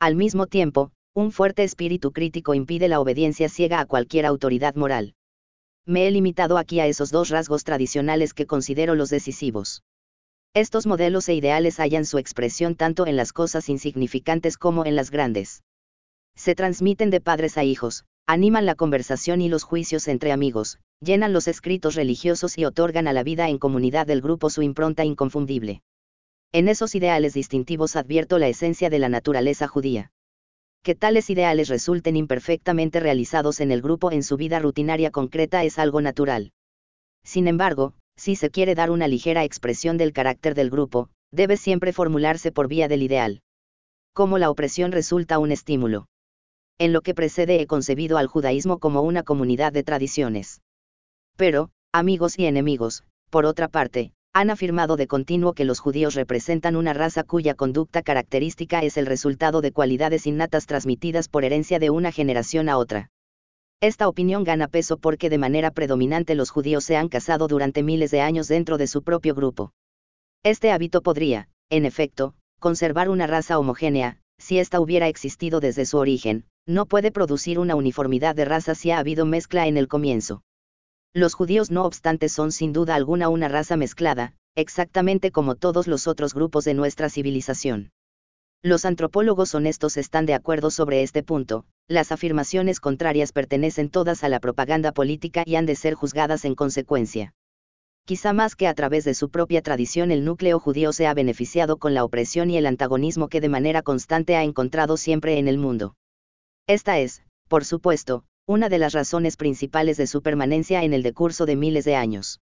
Al mismo tiempo, un fuerte espíritu crítico impide la obediencia ciega a cualquier autoridad moral. Me he limitado aquí a esos dos rasgos tradicionales que considero los decisivos. Estos modelos e ideales hallan su expresión tanto en las cosas insignificantes como en las grandes. Se transmiten de padres a hijos, animan la conversación y los juicios entre amigos, llenan los escritos religiosos y otorgan a la vida en comunidad del grupo su impronta inconfundible. En esos ideales distintivos advierto la esencia de la naturaleza judía que tales ideales resulten imperfectamente realizados en el grupo en su vida rutinaria concreta es algo natural. Sin embargo, si se quiere dar una ligera expresión del carácter del grupo, debe siempre formularse por vía del ideal. Como la opresión resulta un estímulo. En lo que precede he concebido al judaísmo como una comunidad de tradiciones. Pero, amigos y enemigos, por otra parte, han afirmado de continuo que los judíos representan una raza cuya conducta característica es el resultado de cualidades innatas transmitidas por herencia de una generación a otra. Esta opinión gana peso porque de manera predominante los judíos se han casado durante miles de años dentro de su propio grupo. Este hábito podría, en efecto, conservar una raza homogénea, si ésta hubiera existido desde su origen, no puede producir una uniformidad de raza si ha habido mezcla en el comienzo. Los judíos no obstante son sin duda alguna una raza mezclada, exactamente como todos los otros grupos de nuestra civilización. Los antropólogos honestos están de acuerdo sobre este punto, las afirmaciones contrarias pertenecen todas a la propaganda política y han de ser juzgadas en consecuencia. Quizá más que a través de su propia tradición el núcleo judío se ha beneficiado con la opresión y el antagonismo que de manera constante ha encontrado siempre en el mundo. Esta es, por supuesto, una de las razones principales de su permanencia en el decurso de miles de años.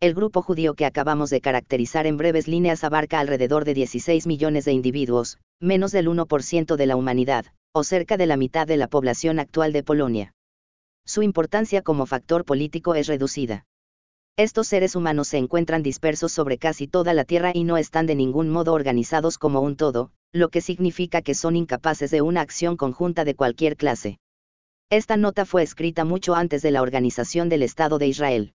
El grupo judío que acabamos de caracterizar en breves líneas abarca alrededor de 16 millones de individuos, menos del 1% de la humanidad, o cerca de la mitad de la población actual de Polonia. Su importancia como factor político es reducida. Estos seres humanos se encuentran dispersos sobre casi toda la Tierra y no están de ningún modo organizados como un todo, lo que significa que son incapaces de una acción conjunta de cualquier clase. Esta nota fue escrita mucho antes de la organización del Estado de Israel.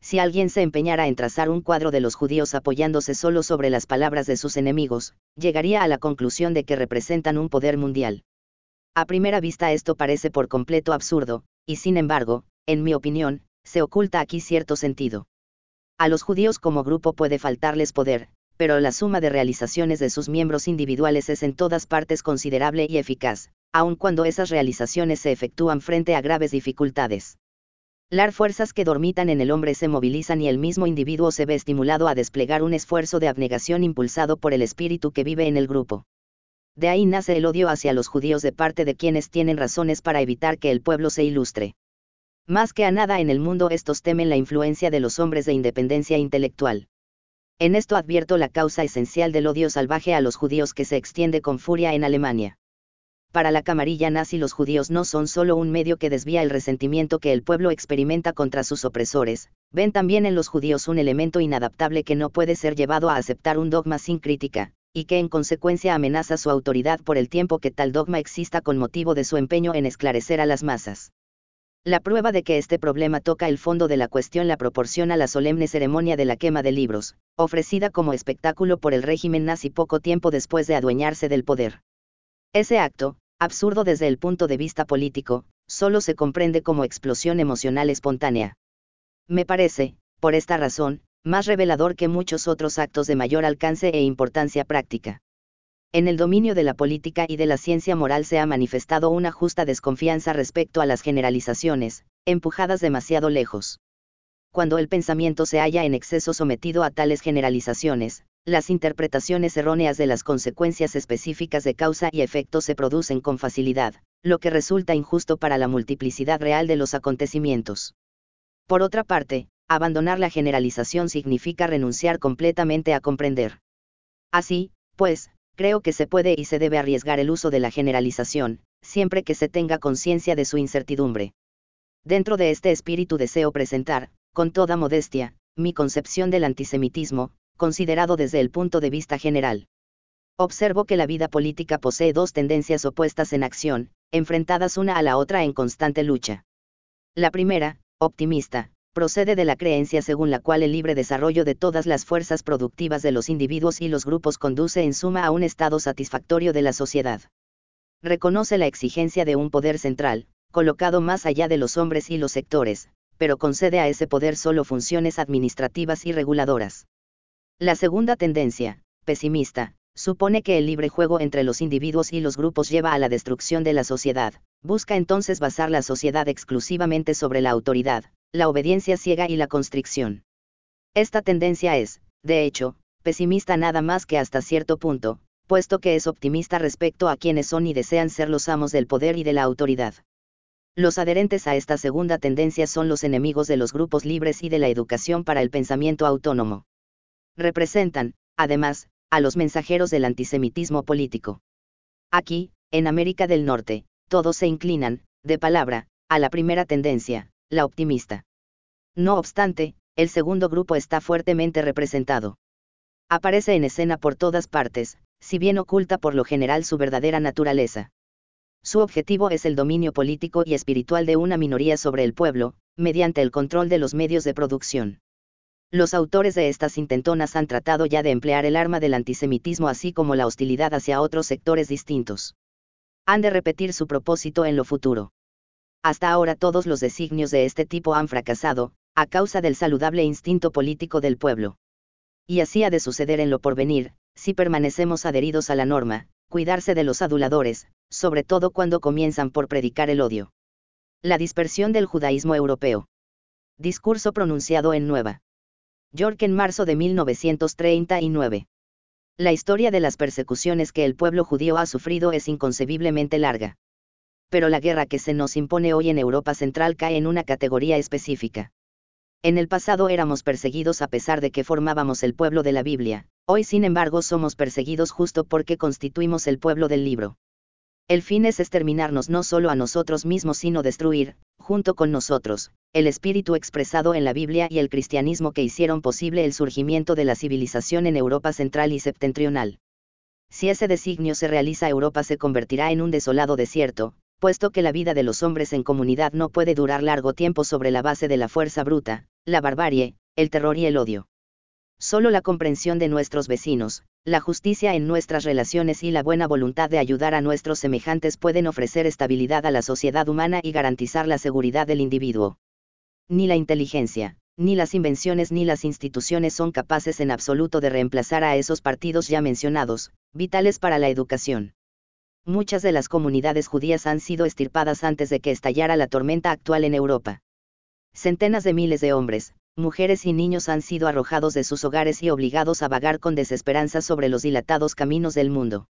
Si alguien se empeñara en trazar un cuadro de los judíos apoyándose solo sobre las palabras de sus enemigos, llegaría a la conclusión de que representan un poder mundial. A primera vista esto parece por completo absurdo, y sin embargo, en mi opinión, se oculta aquí cierto sentido. A los judíos como grupo puede faltarles poder, pero la suma de realizaciones de sus miembros individuales es en todas partes considerable y eficaz, aun cuando esas realizaciones se efectúan frente a graves dificultades. Las fuerzas que dormitan en el hombre se movilizan y el mismo individuo se ve estimulado a desplegar un esfuerzo de abnegación impulsado por el espíritu que vive en el grupo. De ahí nace el odio hacia los judíos de parte de quienes tienen razones para evitar que el pueblo se ilustre. Más que a nada en el mundo estos temen la influencia de los hombres de independencia intelectual. En esto advierto la causa esencial del odio salvaje a los judíos que se extiende con furia en Alemania. Para la camarilla nazi los judíos no son solo un medio que desvía el resentimiento que el pueblo experimenta contra sus opresores, ven también en los judíos un elemento inadaptable que no puede ser llevado a aceptar un dogma sin crítica, y que en consecuencia amenaza su autoridad por el tiempo que tal dogma exista con motivo de su empeño en esclarecer a las masas. La prueba de que este problema toca el fondo de la cuestión la proporciona la solemne ceremonia de la quema de libros, ofrecida como espectáculo por el régimen nazi poco tiempo después de adueñarse del poder. Ese acto, absurdo desde el punto de vista político, solo se comprende como explosión emocional espontánea. Me parece, por esta razón, más revelador que muchos otros actos de mayor alcance e importancia práctica. En el dominio de la política y de la ciencia moral se ha manifestado una justa desconfianza respecto a las generalizaciones, empujadas demasiado lejos. Cuando el pensamiento se halla en exceso sometido a tales generalizaciones, las interpretaciones erróneas de las consecuencias específicas de causa y efecto se producen con facilidad, lo que resulta injusto para la multiplicidad real de los acontecimientos. Por otra parte, abandonar la generalización significa renunciar completamente a comprender. Así, pues, creo que se puede y se debe arriesgar el uso de la generalización, siempre que se tenga conciencia de su incertidumbre. Dentro de este espíritu deseo presentar, con toda modestia, mi concepción del antisemitismo, considerado desde el punto de vista general. Observo que la vida política posee dos tendencias opuestas en acción, enfrentadas una a la otra en constante lucha. La primera, optimista, procede de la creencia según la cual el libre desarrollo de todas las fuerzas productivas de los individuos y los grupos conduce en suma a un estado satisfactorio de la sociedad. Reconoce la exigencia de un poder central, colocado más allá de los hombres y los sectores, pero concede a ese poder solo funciones administrativas y reguladoras. La segunda tendencia, pesimista, supone que el libre juego entre los individuos y los grupos lleva a la destrucción de la sociedad, busca entonces basar la sociedad exclusivamente sobre la autoridad, la obediencia ciega y la constricción. Esta tendencia es, de hecho, pesimista nada más que hasta cierto punto, puesto que es optimista respecto a quienes son y desean ser los amos del poder y de la autoridad. Los adherentes a esta segunda tendencia son los enemigos de los grupos libres y de la educación para el pensamiento autónomo. Representan, además, a los mensajeros del antisemitismo político. Aquí, en América del Norte, todos se inclinan, de palabra, a la primera tendencia, la optimista. No obstante, el segundo grupo está fuertemente representado. Aparece en escena por todas partes, si bien oculta por lo general su verdadera naturaleza. Su objetivo es el dominio político y espiritual de una minoría sobre el pueblo, mediante el control de los medios de producción. Los autores de estas intentonas han tratado ya de emplear el arma del antisemitismo así como la hostilidad hacia otros sectores distintos. Han de repetir su propósito en lo futuro. Hasta ahora todos los designios de este tipo han fracasado, a causa del saludable instinto político del pueblo. Y así ha de suceder en lo porvenir, si permanecemos adheridos a la norma, cuidarse de los aduladores, sobre todo cuando comienzan por predicar el odio. La dispersión del judaísmo europeo. Discurso pronunciado en Nueva York en marzo de 1939. La historia de las persecuciones que el pueblo judío ha sufrido es inconcebiblemente larga pero la guerra que se nos impone hoy en Europa Central cae en una categoría específica. En el pasado éramos perseguidos a pesar de que formábamos el pueblo de la Biblia, hoy sin embargo somos perseguidos justo porque constituimos el pueblo del libro. El fin es exterminarnos no solo a nosotros mismos sino destruir, junto con nosotros, el espíritu expresado en la Biblia y el cristianismo que hicieron posible el surgimiento de la civilización en Europa Central y Septentrional. Si ese designio se realiza Europa se convertirá en un desolado desierto, puesto que la vida de los hombres en comunidad no puede durar largo tiempo sobre la base de la fuerza bruta, la barbarie, el terror y el odio. Solo la comprensión de nuestros vecinos, la justicia en nuestras relaciones y la buena voluntad de ayudar a nuestros semejantes pueden ofrecer estabilidad a la sociedad humana y garantizar la seguridad del individuo. Ni la inteligencia, ni las invenciones ni las instituciones son capaces en absoluto de reemplazar a esos partidos ya mencionados, vitales para la educación muchas de las comunidades judías han sido estirpadas antes de que estallara la tormenta actual en Europa. Centenas de miles de hombres, mujeres y niños han sido arrojados de sus hogares y obligados a vagar con desesperanza sobre los dilatados caminos del mundo.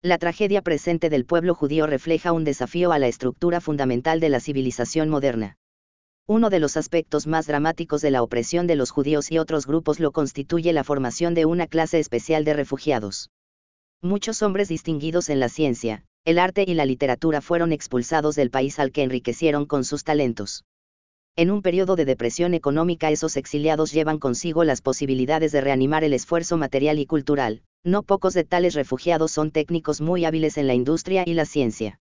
La tragedia presente del pueblo judío refleja un desafío a la estructura fundamental de la civilización moderna. Uno de los aspectos más dramáticos de la opresión de los judíos y otros grupos lo constituye la formación de una clase especial de refugiados. Muchos hombres distinguidos en la ciencia, el arte y la literatura fueron expulsados del país al que enriquecieron con sus talentos. En un periodo de depresión económica esos exiliados llevan consigo las posibilidades de reanimar el esfuerzo material y cultural, no pocos de tales refugiados son técnicos muy hábiles en la industria y la ciencia.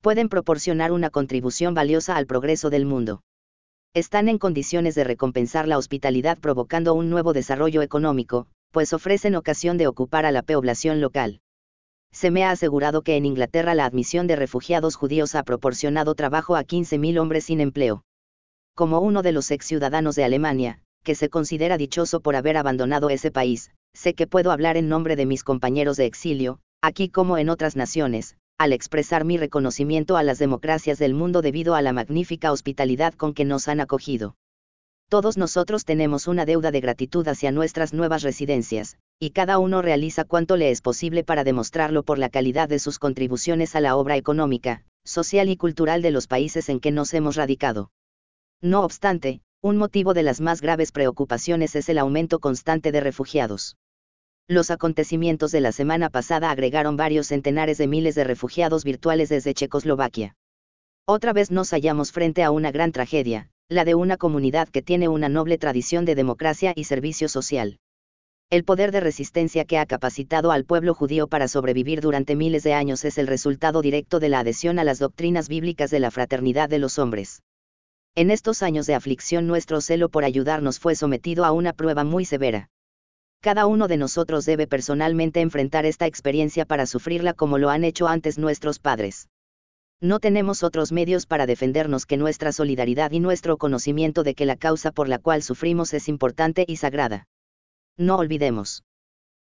Pueden proporcionar una contribución valiosa al progreso del mundo están en condiciones de recompensar la hospitalidad provocando un nuevo desarrollo económico, pues ofrecen ocasión de ocupar a la población local. Se me ha asegurado que en Inglaterra la admisión de refugiados judíos ha proporcionado trabajo a 15.000 hombres sin empleo. Como uno de los ex ciudadanos de Alemania, que se considera dichoso por haber abandonado ese país, sé que puedo hablar en nombre de mis compañeros de exilio, aquí como en otras naciones, al expresar mi reconocimiento a las democracias del mundo debido a la magnífica hospitalidad con que nos han acogido. Todos nosotros tenemos una deuda de gratitud hacia nuestras nuevas residencias, y cada uno realiza cuanto le es posible para demostrarlo por la calidad de sus contribuciones a la obra económica, social y cultural de los países en que nos hemos radicado. No obstante, un motivo de las más graves preocupaciones es el aumento constante de refugiados. Los acontecimientos de la semana pasada agregaron varios centenares de miles de refugiados virtuales desde Checoslovaquia. Otra vez nos hallamos frente a una gran tragedia, la de una comunidad que tiene una noble tradición de democracia y servicio social. El poder de resistencia que ha capacitado al pueblo judío para sobrevivir durante miles de años es el resultado directo de la adhesión a las doctrinas bíblicas de la fraternidad de los hombres. En estos años de aflicción nuestro celo por ayudarnos fue sometido a una prueba muy severa. Cada uno de nosotros debe personalmente enfrentar esta experiencia para sufrirla como lo han hecho antes nuestros padres. No tenemos otros medios para defendernos que nuestra solidaridad y nuestro conocimiento de que la causa por la cual sufrimos es importante y sagrada. No olvidemos.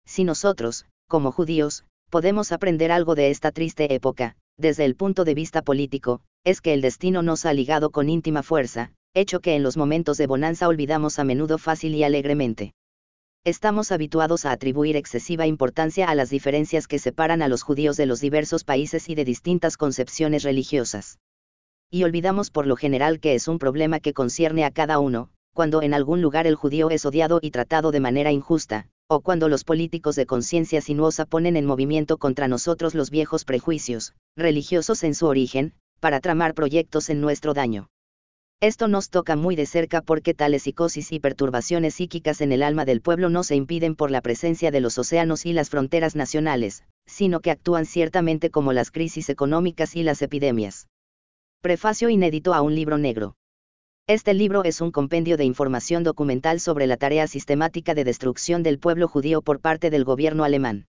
Si nosotros, como judíos, podemos aprender algo de esta triste época, desde el punto de vista político, es que el destino nos ha ligado con íntima fuerza, hecho que en los momentos de bonanza olvidamos a menudo fácil y alegremente. Estamos habituados a atribuir excesiva importancia a las diferencias que separan a los judíos de los diversos países y de distintas concepciones religiosas. Y olvidamos por lo general que es un problema que concierne a cada uno, cuando en algún lugar el judío es odiado y tratado de manera injusta, o cuando los políticos de conciencia sinuosa ponen en movimiento contra nosotros los viejos prejuicios, religiosos en su origen, para tramar proyectos en nuestro daño. Esto nos toca muy de cerca porque tales psicosis y perturbaciones psíquicas en el alma del pueblo no se impiden por la presencia de los océanos y las fronteras nacionales, sino que actúan ciertamente como las crisis económicas y las epidemias. Prefacio inédito a un libro negro. Este libro es un compendio de información documental sobre la tarea sistemática de destrucción del pueblo judío por parte del gobierno alemán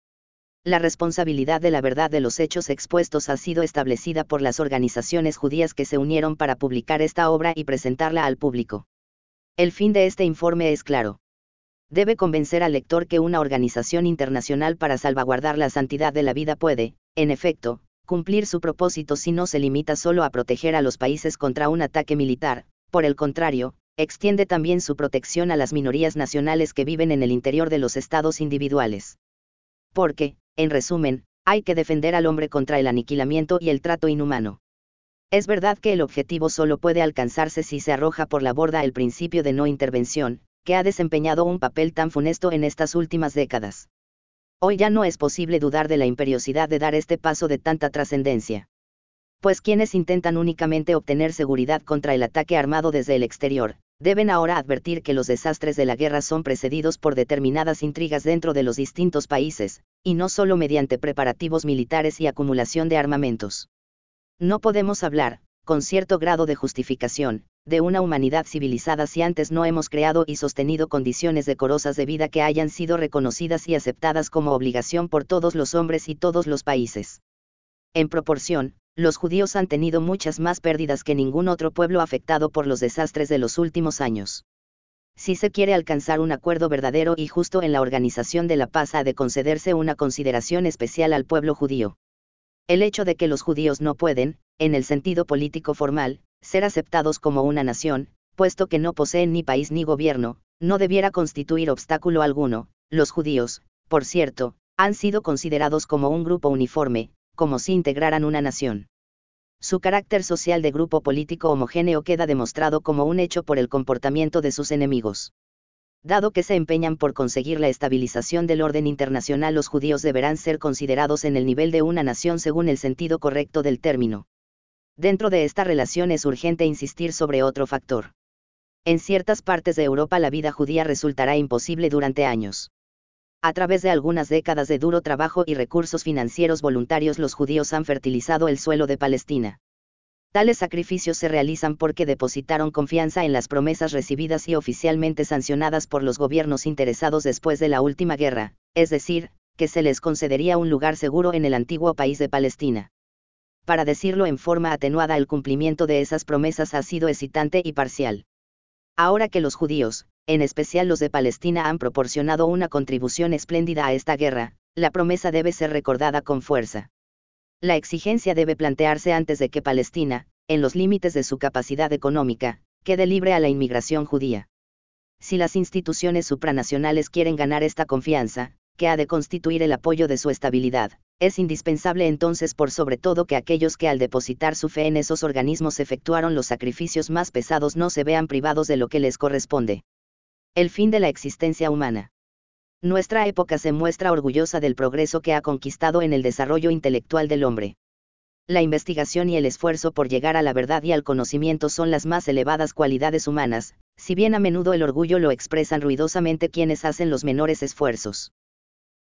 la responsabilidad de la verdad de los hechos expuestos ha sido establecida por las organizaciones judías que se unieron para publicar esta obra y presentarla al público. El fin de este informe es claro. Debe convencer al lector que una organización internacional para salvaguardar la santidad de la vida puede, en efecto, cumplir su propósito si no se limita solo a proteger a los países contra un ataque militar, por el contrario, extiende también su protección a las minorías nacionales que viven en el interior de los estados individuales. Porque, en resumen, hay que defender al hombre contra el aniquilamiento y el trato inhumano. Es verdad que el objetivo solo puede alcanzarse si se arroja por la borda el principio de no intervención, que ha desempeñado un papel tan funesto en estas últimas décadas. Hoy ya no es posible dudar de la imperiosidad de dar este paso de tanta trascendencia. Pues quienes intentan únicamente obtener seguridad contra el ataque armado desde el exterior, deben ahora advertir que los desastres de la guerra son precedidos por determinadas intrigas dentro de los distintos países, y no solo mediante preparativos militares y acumulación de armamentos. No podemos hablar, con cierto grado de justificación, de una humanidad civilizada si antes no hemos creado y sostenido condiciones decorosas de vida que hayan sido reconocidas y aceptadas como obligación por todos los hombres y todos los países. En proporción, los judíos han tenido muchas más pérdidas que ningún otro pueblo afectado por los desastres de los últimos años. Si se quiere alcanzar un acuerdo verdadero y justo en la organización de la paz ha de concederse una consideración especial al pueblo judío. El hecho de que los judíos no pueden, en el sentido político formal, ser aceptados como una nación, puesto que no poseen ni país ni gobierno, no debiera constituir obstáculo alguno. Los judíos, por cierto, han sido considerados como un grupo uniforme, como si integraran una nación. su carácter social de grupo político homogéneo queda demostrado como un hecho por el comportamiento de sus enemigos. Dado que se empeñan por conseguir la estabilización del orden internacional, los judíos deberán ser considerados en el nivel de una nación según el sentido correcto del término. Dentro de esta relación es urgente insistir sobre otro factor. En ciertas partes de Europa la vida judía resultará imposible durante años. A través de algunas décadas de duro trabajo y recursos financieros voluntarios los judíos han fertilizado el suelo de Palestina. Tales sacrificios se realizan porque depositaron confianza en las promesas recibidas y oficialmente sancionadas por los gobiernos interesados después de la última guerra, es decir, que se les concedería un lugar seguro en el antiguo país de Palestina. Para decirlo en forma atenuada, el cumplimiento de esas promesas ha sido excitante y parcial. Ahora que los judíos, en especial los de Palestina, han proporcionado una contribución espléndida a esta guerra, la promesa debe ser recordada con fuerza. La exigencia debe plantearse antes de que Palestina, en los límites de su capacidad económica, quede libre a la inmigración judía. Si las instituciones supranacionales quieren ganar esta confianza, que ha de constituir el apoyo de su estabilidad, es indispensable entonces por sobre todo que aquellos que al depositar su fe en esos organismos efectuaron los sacrificios más pesados no se vean privados de lo que les corresponde. El fin de la existencia humana. Nuestra época se muestra orgullosa del progreso que ha conquistado en el desarrollo intelectual del hombre. La investigación y el esfuerzo por llegar a la verdad y al conocimiento son las más elevadas cualidades humanas, si bien a menudo el orgullo lo expresan ruidosamente quienes hacen los menores esfuerzos.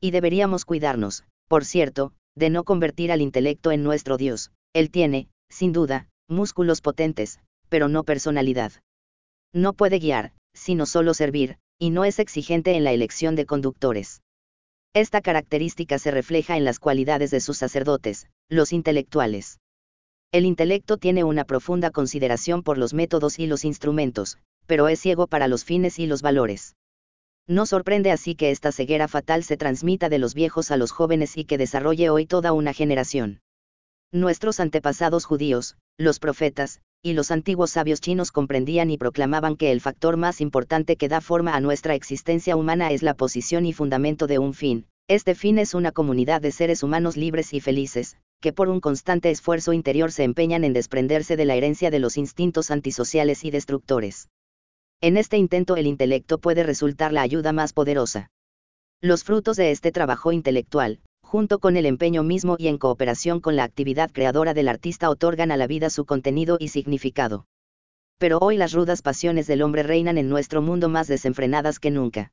Y deberíamos cuidarnos, por cierto, de no convertir al intelecto en nuestro Dios. Él tiene, sin duda, músculos potentes, pero no personalidad. No puede guiar, sino solo servir, y no es exigente en la elección de conductores. Esta característica se refleja en las cualidades de sus sacerdotes, los intelectuales. El intelecto tiene una profunda consideración por los métodos y los instrumentos, pero es ciego para los fines y los valores. No sorprende así que esta ceguera fatal se transmita de los viejos a los jóvenes y que desarrolle hoy toda una generación. Nuestros antepasados judíos, los profetas, y los antiguos sabios chinos comprendían y proclamaban que el factor más importante que da forma a nuestra existencia humana es la posición y fundamento de un fin. Este fin es una comunidad de seres humanos libres y felices, que por un constante esfuerzo interior se empeñan en desprenderse de la herencia de los instintos antisociales y destructores. En este intento el intelecto puede resultar la ayuda más poderosa. Los frutos de este trabajo intelectual, junto con el empeño mismo y en cooperación con la actividad creadora del artista, otorgan a la vida su contenido y significado. Pero hoy las rudas pasiones del hombre reinan en nuestro mundo más desenfrenadas que nunca.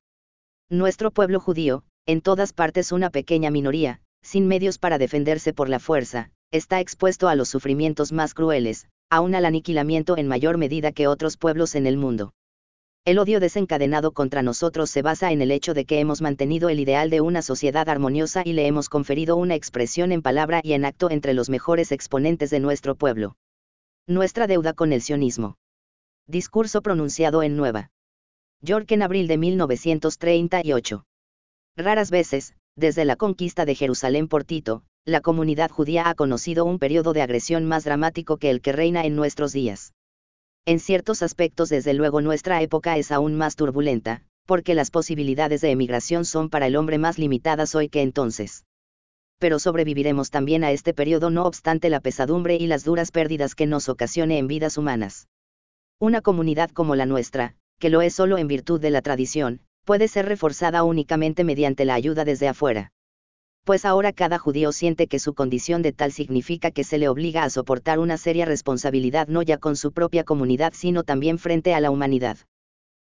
Nuestro pueblo judío, en todas partes una pequeña minoría, sin medios para defenderse por la fuerza, está expuesto a los sufrimientos más crueles, aún al aniquilamiento en mayor medida que otros pueblos en el mundo. El odio desencadenado contra nosotros se basa en el hecho de que hemos mantenido el ideal de una sociedad armoniosa y le hemos conferido una expresión en palabra y en acto entre los mejores exponentes de nuestro pueblo. Nuestra deuda con el sionismo. Discurso pronunciado en Nueva York en abril de 1938. Raras veces, desde la conquista de Jerusalén por Tito, la comunidad judía ha conocido un periodo de agresión más dramático que el que reina en nuestros días. En ciertos aspectos desde luego nuestra época es aún más turbulenta, porque las posibilidades de emigración son para el hombre más limitadas hoy que entonces. Pero sobreviviremos también a este periodo no obstante la pesadumbre y las duras pérdidas que nos ocasione en vidas humanas. Una comunidad como la nuestra, que lo es solo en virtud de la tradición, puede ser reforzada únicamente mediante la ayuda desde afuera pues ahora cada judío siente que su condición de tal significa que se le obliga a soportar una seria responsabilidad no ya con su propia comunidad sino también frente a la humanidad.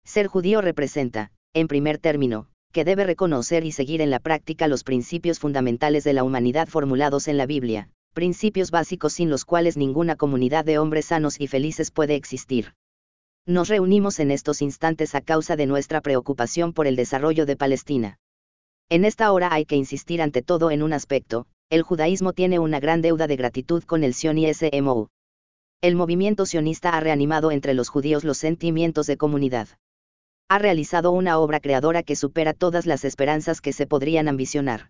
Ser judío representa, en primer término, que debe reconocer y seguir en la práctica los principios fundamentales de la humanidad formulados en la Biblia, principios básicos sin los cuales ninguna comunidad de hombres sanos y felices puede existir. Nos reunimos en estos instantes a causa de nuestra preocupación por el desarrollo de Palestina. En esta hora hay que insistir ante todo en un aspecto, el judaísmo tiene una gran deuda de gratitud con el sionismo. El movimiento sionista ha reanimado entre los judíos los sentimientos de comunidad. Ha realizado una obra creadora que supera todas las esperanzas que se podrían ambicionar.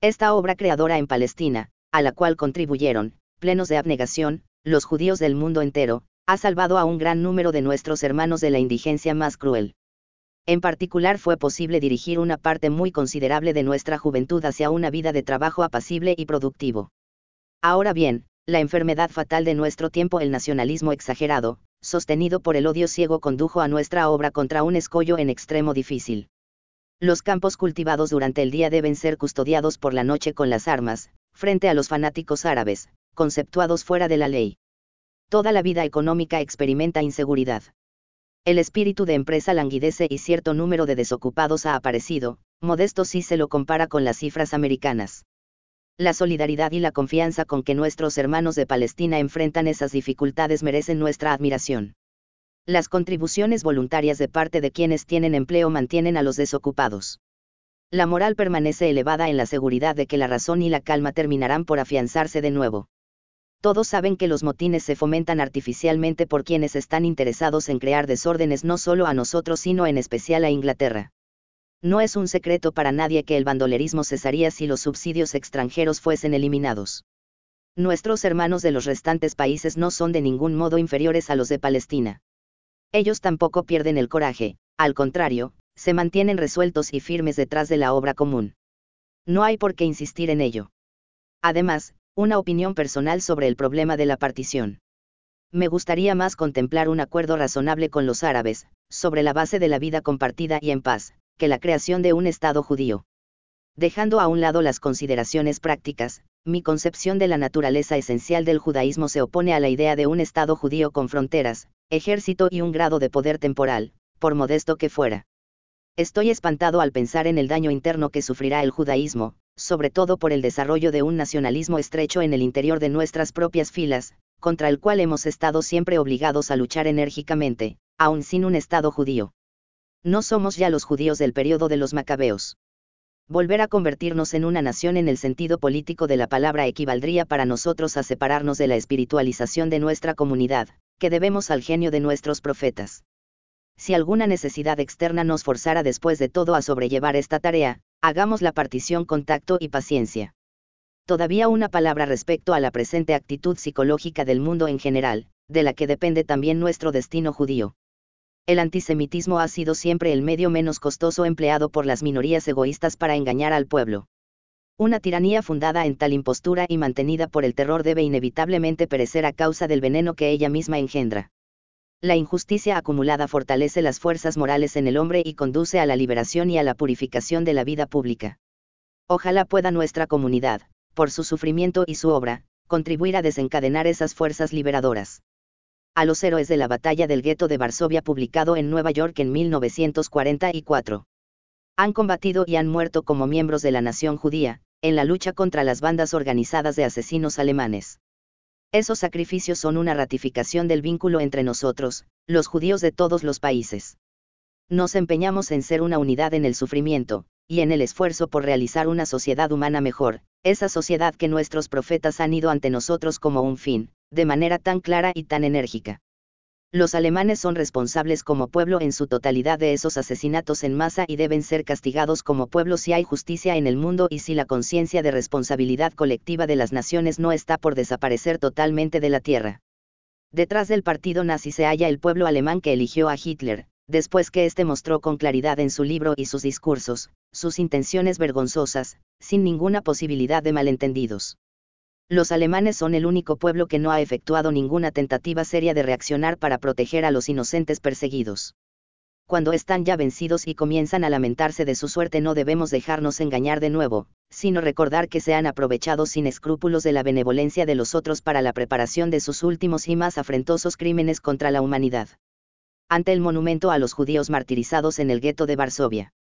Esta obra creadora en Palestina, a la cual contribuyeron, plenos de abnegación, los judíos del mundo entero, ha salvado a un gran número de nuestros hermanos de la indigencia más cruel. En particular fue posible dirigir una parte muy considerable de nuestra juventud hacia una vida de trabajo apacible y productivo. Ahora bien, La enfermedad fatal de nuestro tiempo, el nacionalismo exagerado, sostenido por el odio ciego, condujo a nuestra obra contra un escollo en extremo difícil. Los campos cultivados durante el día deben ser custodiados por la noche con las armas, frente a los fanáticos árabes, conceptuados fuera de la ley. Toda la vida económica experimenta inseguridad. El espíritu de empresa languidece y cierto número de desocupados ha aparecido, modesto si se lo compara con las cifras americanas. La solidaridad y la confianza con que nuestros hermanos de Palestina enfrentan esas dificultades merecen nuestra admiración. Las contribuciones voluntarias de parte de quienes tienen empleo mantienen a los desocupados. La moral permanece elevada en la seguridad de que la razón y la calma terminarán por afianzarse de nuevo. Todos saben que los motines se fomentan artificialmente por quienes están interesados en crear desórdenes no solo a nosotros sino en especial a Inglaterra. No es un secreto para nadie que el bandolerismo cesaría si los subsidios extranjeros fuesen eliminados. Nuestros hermanos de los restantes países no son de ningún modo inferiores a los de Palestina. Ellos tampoco pierden el coraje, al contrario, se mantienen resueltos y firmes detrás de la obra común. No hay por qué insistir en ello. Además, una opinión personal sobre el problema de la partición. Me gustaría más contemplar un acuerdo razonable con los árabes, sobre la base de la vida compartida y en paz, que la creación de un Estado judío. Dejando a un lado las consideraciones prácticas, mi concepción de la naturaleza esencial del judaísmo se opone a la idea de un Estado judío con fronteras, ejército y un grado de poder temporal, por modesto que fuera. Estoy espantado al pensar en el daño interno que sufrirá el judaísmo, sobre todo por el desarrollo de un nacionalismo estrecho en el interior de nuestras propias filas, contra el cual hemos estado siempre obligados a luchar enérgicamente, aun sin un Estado judío. No somos ya los judíos del periodo de los macabeos. Volver a convertirnos en una nación en el sentido político de la palabra equivaldría para nosotros a separarnos de la espiritualización de nuestra comunidad, que debemos al genio de nuestros profetas. Si alguna necesidad externa nos forzara después de todo a sobrellevar esta tarea, hagamos la partición con tacto y paciencia. Todavía una palabra respecto a la presente actitud psicológica del mundo en general, de la que depende también nuestro destino judío el antisemitismo ha sido siempre el medio menos costoso empleado por las minorías egoístas para engañar al pueblo. Una tiranía fundada en tal impostura y mantenida por el terror debe inevitablemente perecer a causa del veneno que ella misma engendra. La injusticia acumulada fortalece las fuerzas morales en el hombre y conduce a la liberación y a la purificación de la vida pública. Ojalá pueda nuestra comunidad, por su sufrimiento y su obra, contribuir a desencadenar esas fuerzas liberadoras a los héroes de la batalla del gueto de Varsovia publicado en Nueva York en 1944. Han combatido y han muerto como miembros de la nación judía, en la lucha contra las bandas organizadas de asesinos alemanes. Esos sacrificios son una ratificación del vínculo entre nosotros, los judíos de todos los países. Nos empeñamos en ser una unidad en el sufrimiento, y en el esfuerzo por realizar una sociedad humana mejor, esa sociedad que nuestros profetas han ido ante nosotros como un fin, de manera tan clara y tan enérgica. Los alemanes son responsables como pueblo en su totalidad de esos asesinatos en masa y deben ser castigados como pueblo si hay justicia en el mundo y si la conciencia de responsabilidad colectiva de las naciones no está por desaparecer totalmente de la tierra. Detrás del partido nazi se halla el pueblo alemán que eligió a Hitler, después que éste mostró con claridad en su libro y sus discursos, sus intenciones vergonzosas, sin ninguna posibilidad de malentendidos. Los alemanes son el único pueblo que no ha efectuado ninguna tentativa seria de reaccionar para proteger a los inocentes perseguidos. Cuando están ya vencidos y comienzan a lamentarse de su suerte no debemos dejarnos engañar de nuevo, sino recordar que se han aprovechado sin escrúpulos de la benevolencia de los otros para la preparación de sus últimos y más afrentosos crímenes contra la humanidad. Ante el monumento a los judíos martirizados en el gueto de Varsovia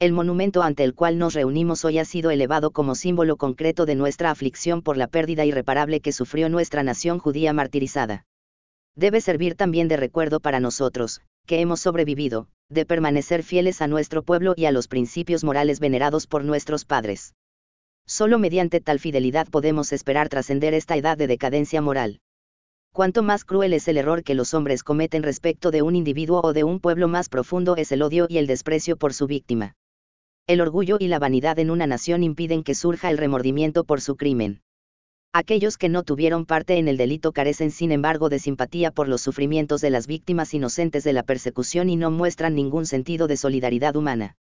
el monumento ante el cual nos reunimos hoy ha sido elevado como símbolo concreto de nuestra aflicción por la pérdida irreparable que sufrió nuestra nación judía martirizada. Debe servir también de recuerdo para nosotros, que hemos sobrevivido, de permanecer fieles a nuestro pueblo y a los principios morales venerados por nuestros padres. Solo mediante tal fidelidad podemos esperar trascender esta edad de decadencia moral. Cuanto más cruel es el error que los hombres cometen respecto de un individuo o de un pueblo, más profundo es el odio y el desprecio por su víctima. El orgullo y la vanidad en una nación impiden que surja el remordimiento por su crimen. Aquellos que no tuvieron parte en el delito carecen sin embargo de simpatía por los sufrimientos de las víctimas inocentes de la persecución y no muestran ningún sentido de solidaridad humana.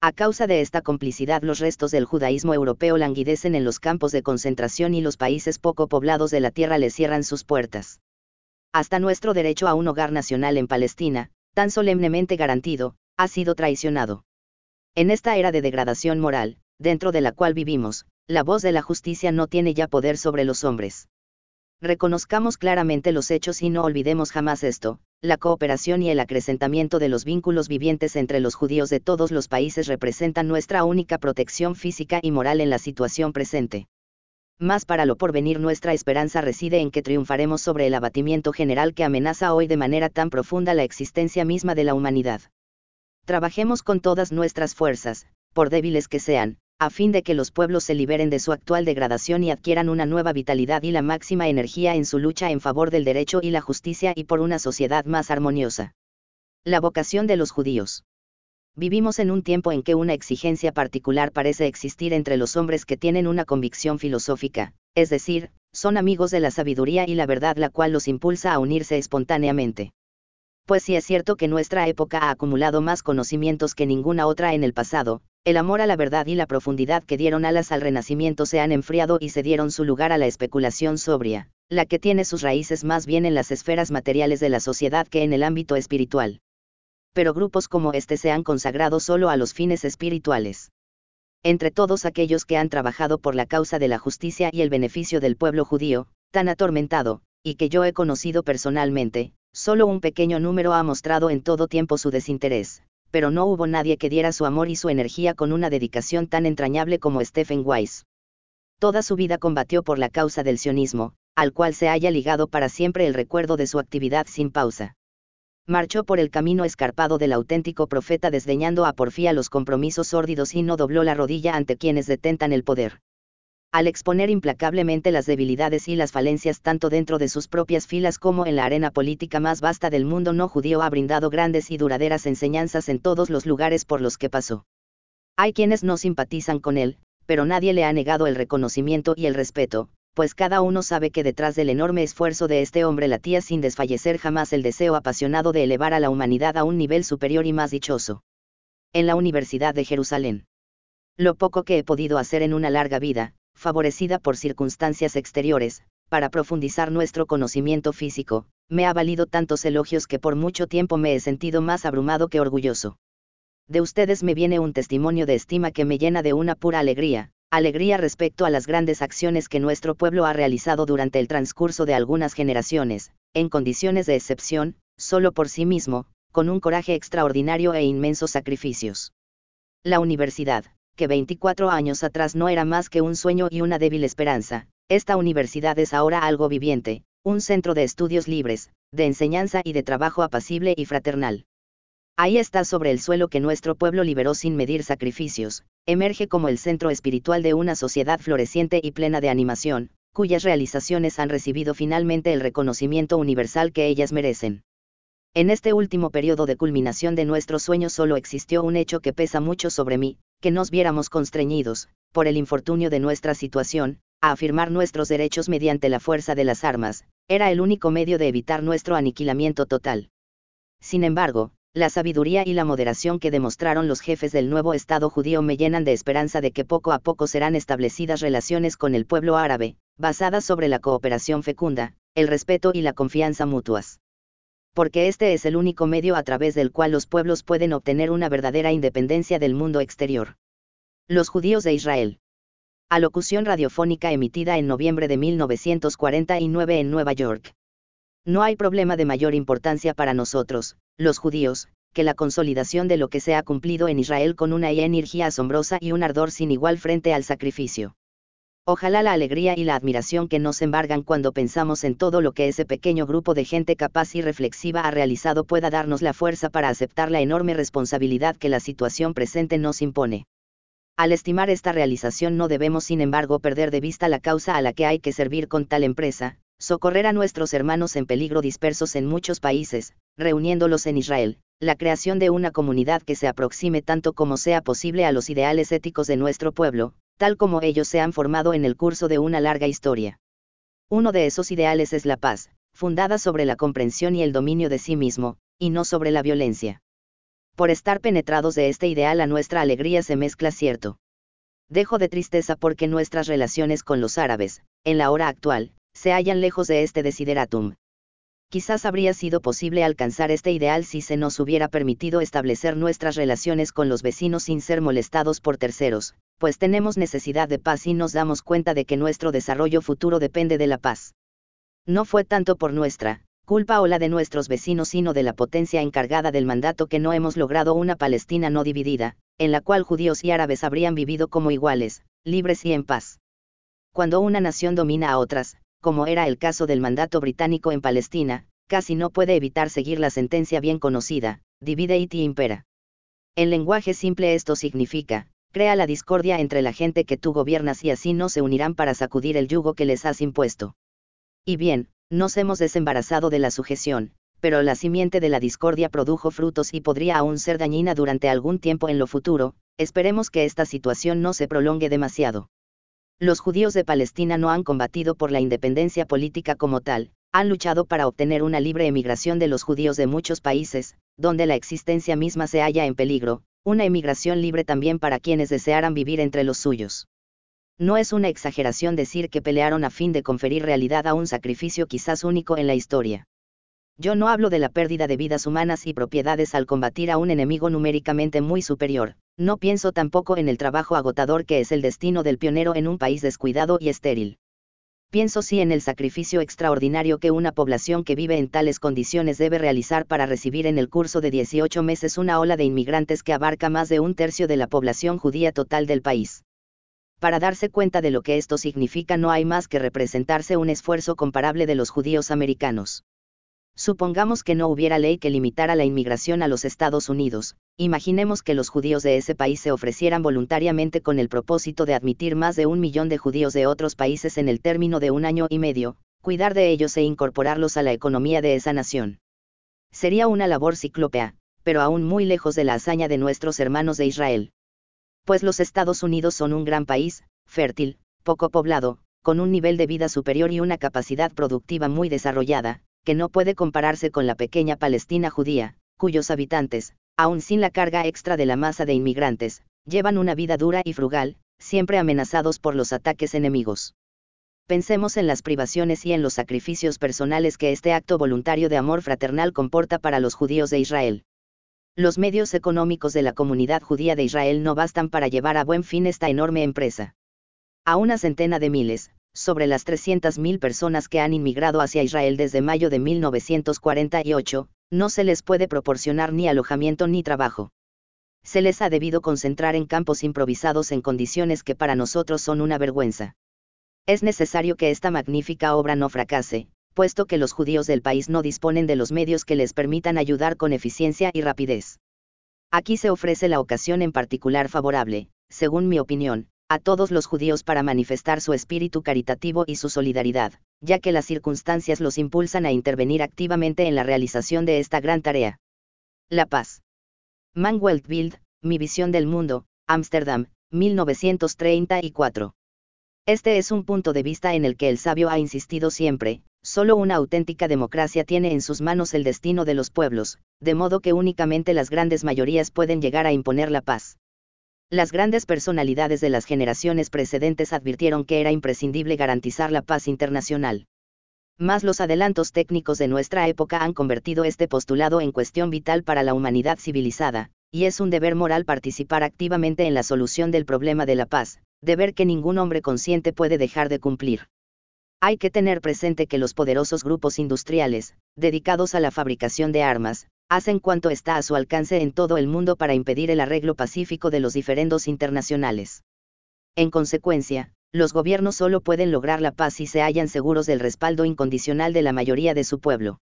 A causa de esta complicidad los restos del judaísmo europeo languidecen en los campos de concentración y los países poco poblados de la tierra le cierran sus puertas. Hasta nuestro derecho a un hogar nacional en Palestina, tan solemnemente garantido, ha sido traicionado. En esta era de degradación moral, dentro de la cual vivimos, la voz de la justicia no tiene ya poder sobre los hombres. Reconozcamos claramente los hechos y no olvidemos jamás esto, la cooperación y el acrecentamiento de los vínculos vivientes entre los judíos de todos los países representan nuestra única protección física y moral en la situación presente. Más para lo porvenir nuestra esperanza reside en que triunfaremos sobre el abatimiento general que amenaza hoy de manera tan profunda la existencia misma de la humanidad. Trabajemos con todas nuestras fuerzas, por débiles que sean, a fin de que los pueblos se liberen de su actual degradación y adquieran una nueva vitalidad y la máxima energía en su lucha en favor del derecho y la justicia y por una sociedad más armoniosa. La vocación de los judíos. Vivimos en un tiempo en que una exigencia particular parece existir entre los hombres que tienen una convicción filosófica, es decir, son amigos de la sabiduría y la verdad la cual los impulsa a unirse espontáneamente. Pues si es cierto que nuestra época ha acumulado más conocimientos que ninguna otra en el pasado, el amor a la verdad y la profundidad que dieron alas al renacimiento se han enfriado y se dieron su lugar a la especulación sobria, la que tiene sus raíces más bien en las esferas materiales de la sociedad que en el ámbito espiritual. Pero grupos como este se han consagrado solo a los fines espirituales. Entre todos aquellos que han trabajado por la causa de la justicia y el beneficio del pueblo judío, tan atormentado, y que yo he conocido personalmente, solo un pequeño número ha mostrado en todo tiempo su desinterés, pero no hubo nadie que diera su amor y su energía con una dedicación tan entrañable como Stephen Weiss. Toda su vida combatió por la causa del sionismo, al cual se haya ligado para siempre el recuerdo de su actividad sin pausa. Marchó por el camino escarpado del auténtico profeta desdeñando a porfía los compromisos sórdidos y no dobló la rodilla ante quienes detentan el poder al exponer implacablemente las debilidades y las falencias tanto dentro de sus propias filas como en la arena política más vasta del mundo no judío ha brindado grandes y duraderas enseñanzas en todos los lugares por los que pasó. Hay quienes no simpatizan con él, pero nadie le ha negado el reconocimiento y el respeto, pues cada uno sabe que detrás del enorme esfuerzo de este hombre latía sin desfallecer jamás el deseo apasionado de elevar a la humanidad a un nivel superior y más dichoso. En la Universidad de Jerusalén. Lo poco que he podido hacer en una larga vida, favorecida por circunstancias exteriores, para profundizar nuestro conocimiento físico, me ha valido tantos elogios que por mucho tiempo me he sentido más abrumado que orgulloso. De ustedes me viene un testimonio de estima que me llena de una pura alegría, alegría respecto a las grandes acciones que nuestro pueblo ha realizado durante el transcurso de algunas generaciones, en condiciones de excepción, solo por sí mismo, con un coraje extraordinario e inmensos sacrificios. La universidad, que 24 años atrás no era más que un sueño y una débil esperanza, esta universidad es ahora algo viviente, un centro de estudios libres, de enseñanza y de trabajo apacible y fraternal. Ahí está sobre el suelo que nuestro pueblo liberó sin medir sacrificios, emerge como el centro espiritual de una sociedad floreciente y plena de animación, cuyas realizaciones han recibido finalmente el reconocimiento universal que ellas merecen. En este último periodo de culminación de nuestro sueño solo existió un hecho que pesa mucho sobre mí, que nos viéramos constreñidos, por el infortunio de nuestra situación, a afirmar nuestros derechos mediante la fuerza de las armas, era el único medio de evitar nuestro aniquilamiento total. Sin embargo, la sabiduría y la moderación que demostraron los jefes del nuevo Estado judío me llenan de esperanza de que poco a poco serán establecidas relaciones con el pueblo árabe, basadas sobre la cooperación fecunda, el respeto y la confianza mutuas porque este es el único medio a través del cual los pueblos pueden obtener una verdadera independencia del mundo exterior. Los judíos de Israel. Alocución radiofónica emitida en noviembre de 1949 en Nueva York. No hay problema de mayor importancia para nosotros, los judíos, que la consolidación de lo que se ha cumplido en Israel con una energía asombrosa y un ardor sin igual frente al sacrificio. Ojalá la alegría y la admiración que nos embargan cuando pensamos en todo lo que ese pequeño grupo de gente capaz y reflexiva ha realizado pueda darnos la fuerza para aceptar la enorme responsabilidad que la situación presente nos impone. Al estimar esta realización no debemos sin embargo perder de vista la causa a la que hay que servir con tal empresa, socorrer a nuestros hermanos en peligro dispersos en muchos países, reuniéndolos en Israel, la creación de una comunidad que se aproxime tanto como sea posible a los ideales éticos de nuestro pueblo, tal como ellos se han formado en el curso de una larga historia. Uno de esos ideales es la paz, fundada sobre la comprensión y el dominio de sí mismo, y no sobre la violencia. Por estar penetrados de este ideal a nuestra alegría se mezcla cierto. Dejo de tristeza porque nuestras relaciones con los árabes, en la hora actual, se hallan lejos de este desideratum. Quizás habría sido posible alcanzar este ideal si se nos hubiera permitido establecer nuestras relaciones con los vecinos sin ser molestados por terceros, pues tenemos necesidad de paz y nos damos cuenta de que nuestro desarrollo futuro depende de la paz. No fue tanto por nuestra, culpa o la de nuestros vecinos, sino de la potencia encargada del mandato que no hemos logrado una Palestina no dividida, en la cual judíos y árabes habrían vivido como iguales, libres y en paz. Cuando una nación domina a otras, como era el caso del mandato británico en Palestina, casi no puede evitar seguir la sentencia bien conocida, divide y impera. En lenguaje simple esto significa, crea la discordia entre la gente que tú gobiernas y así no se unirán para sacudir el yugo que les has impuesto. Y bien, nos hemos desembarazado de la sujeción, pero la simiente de la discordia produjo frutos y podría aún ser dañina durante algún tiempo en lo futuro, esperemos que esta situación no se prolongue demasiado. Los judíos de Palestina no han combatido por la independencia política como tal, han luchado para obtener una libre emigración de los judíos de muchos países, donde la existencia misma se halla en peligro, una emigración libre también para quienes desearan vivir entre los suyos. No es una exageración decir que pelearon a fin de conferir realidad a un sacrificio quizás único en la historia. Yo no hablo de la pérdida de vidas humanas y propiedades al combatir a un enemigo numéricamente muy superior, no pienso tampoco en el trabajo agotador que es el destino del pionero en un país descuidado y estéril. Pienso sí en el sacrificio extraordinario que una población que vive en tales condiciones debe realizar para recibir en el curso de 18 meses una ola de inmigrantes que abarca más de un tercio de la población judía total del país. Para darse cuenta de lo que esto significa no hay más que representarse un esfuerzo comparable de los judíos americanos. Supongamos que no hubiera ley que limitara la inmigración a los Estados Unidos, imaginemos que los judíos de ese país se ofrecieran voluntariamente con el propósito de admitir más de un millón de judíos de otros países en el término de un año y medio, cuidar de ellos e incorporarlos a la economía de esa nación. Sería una labor ciclópea, pero aún muy lejos de la hazaña de nuestros hermanos de Israel. Pues los Estados Unidos son un gran país, fértil, poco poblado, con un nivel de vida superior y una capacidad productiva muy desarrollada, que no puede compararse con la pequeña Palestina judía, cuyos habitantes, aun sin la carga extra de la masa de inmigrantes, llevan una vida dura y frugal, siempre amenazados por los ataques enemigos. Pensemos en las privaciones y en los sacrificios personales que este acto voluntario de amor fraternal comporta para los judíos de Israel los medios económicos de la comunidad judía de Israel no bastan para llevar a buen fin esta enorme empresa. A una centena de miles, sobre las 300.000 personas que han inmigrado hacia Israel desde mayo de 1948, no se les puede proporcionar ni alojamiento ni trabajo. Se les ha debido concentrar en campos improvisados en condiciones que para nosotros son una vergüenza. Es necesario que esta magnífica obra no fracase, puesto que los judíos del país no disponen de los medios que les permitan ayudar con eficiencia y rapidez. Aquí se ofrece la ocasión en particular favorable, según mi opinión, a todos los judíos para manifestar su espíritu caritativo y su solidaridad, ya que las circunstancias los impulsan a intervenir activamente en la realización de esta gran tarea. La paz. Manuel Bild, Mi visión del mundo, Ámsterdam, 1934. Este es un punto de vista en el que el sabio ha insistido siempre, Solo una auténtica democracia tiene en sus manos el destino de los pueblos, de modo que únicamente las grandes mayorías pueden llegar a imponer la paz. Las grandes personalidades de las generaciones precedentes advirtieron que era imprescindible garantizar la paz internacional. Más los adelantos técnicos de nuestra época han convertido este postulado en cuestión vital para la humanidad civilizada, y es un deber moral participar activamente en la solución del problema de la paz, deber que ningún hombre consciente puede dejar de cumplir. Hay que tener presente que los poderosos grupos industriales, dedicados a la fabricación de armas, hacen cuanto está a su alcance en todo el mundo para impedir el arreglo pacífico de los diferendos internacionales. En consecuencia, los gobiernos solo pueden lograr la paz si se hallan seguros del respaldo incondicional de la mayoría de su pueblo.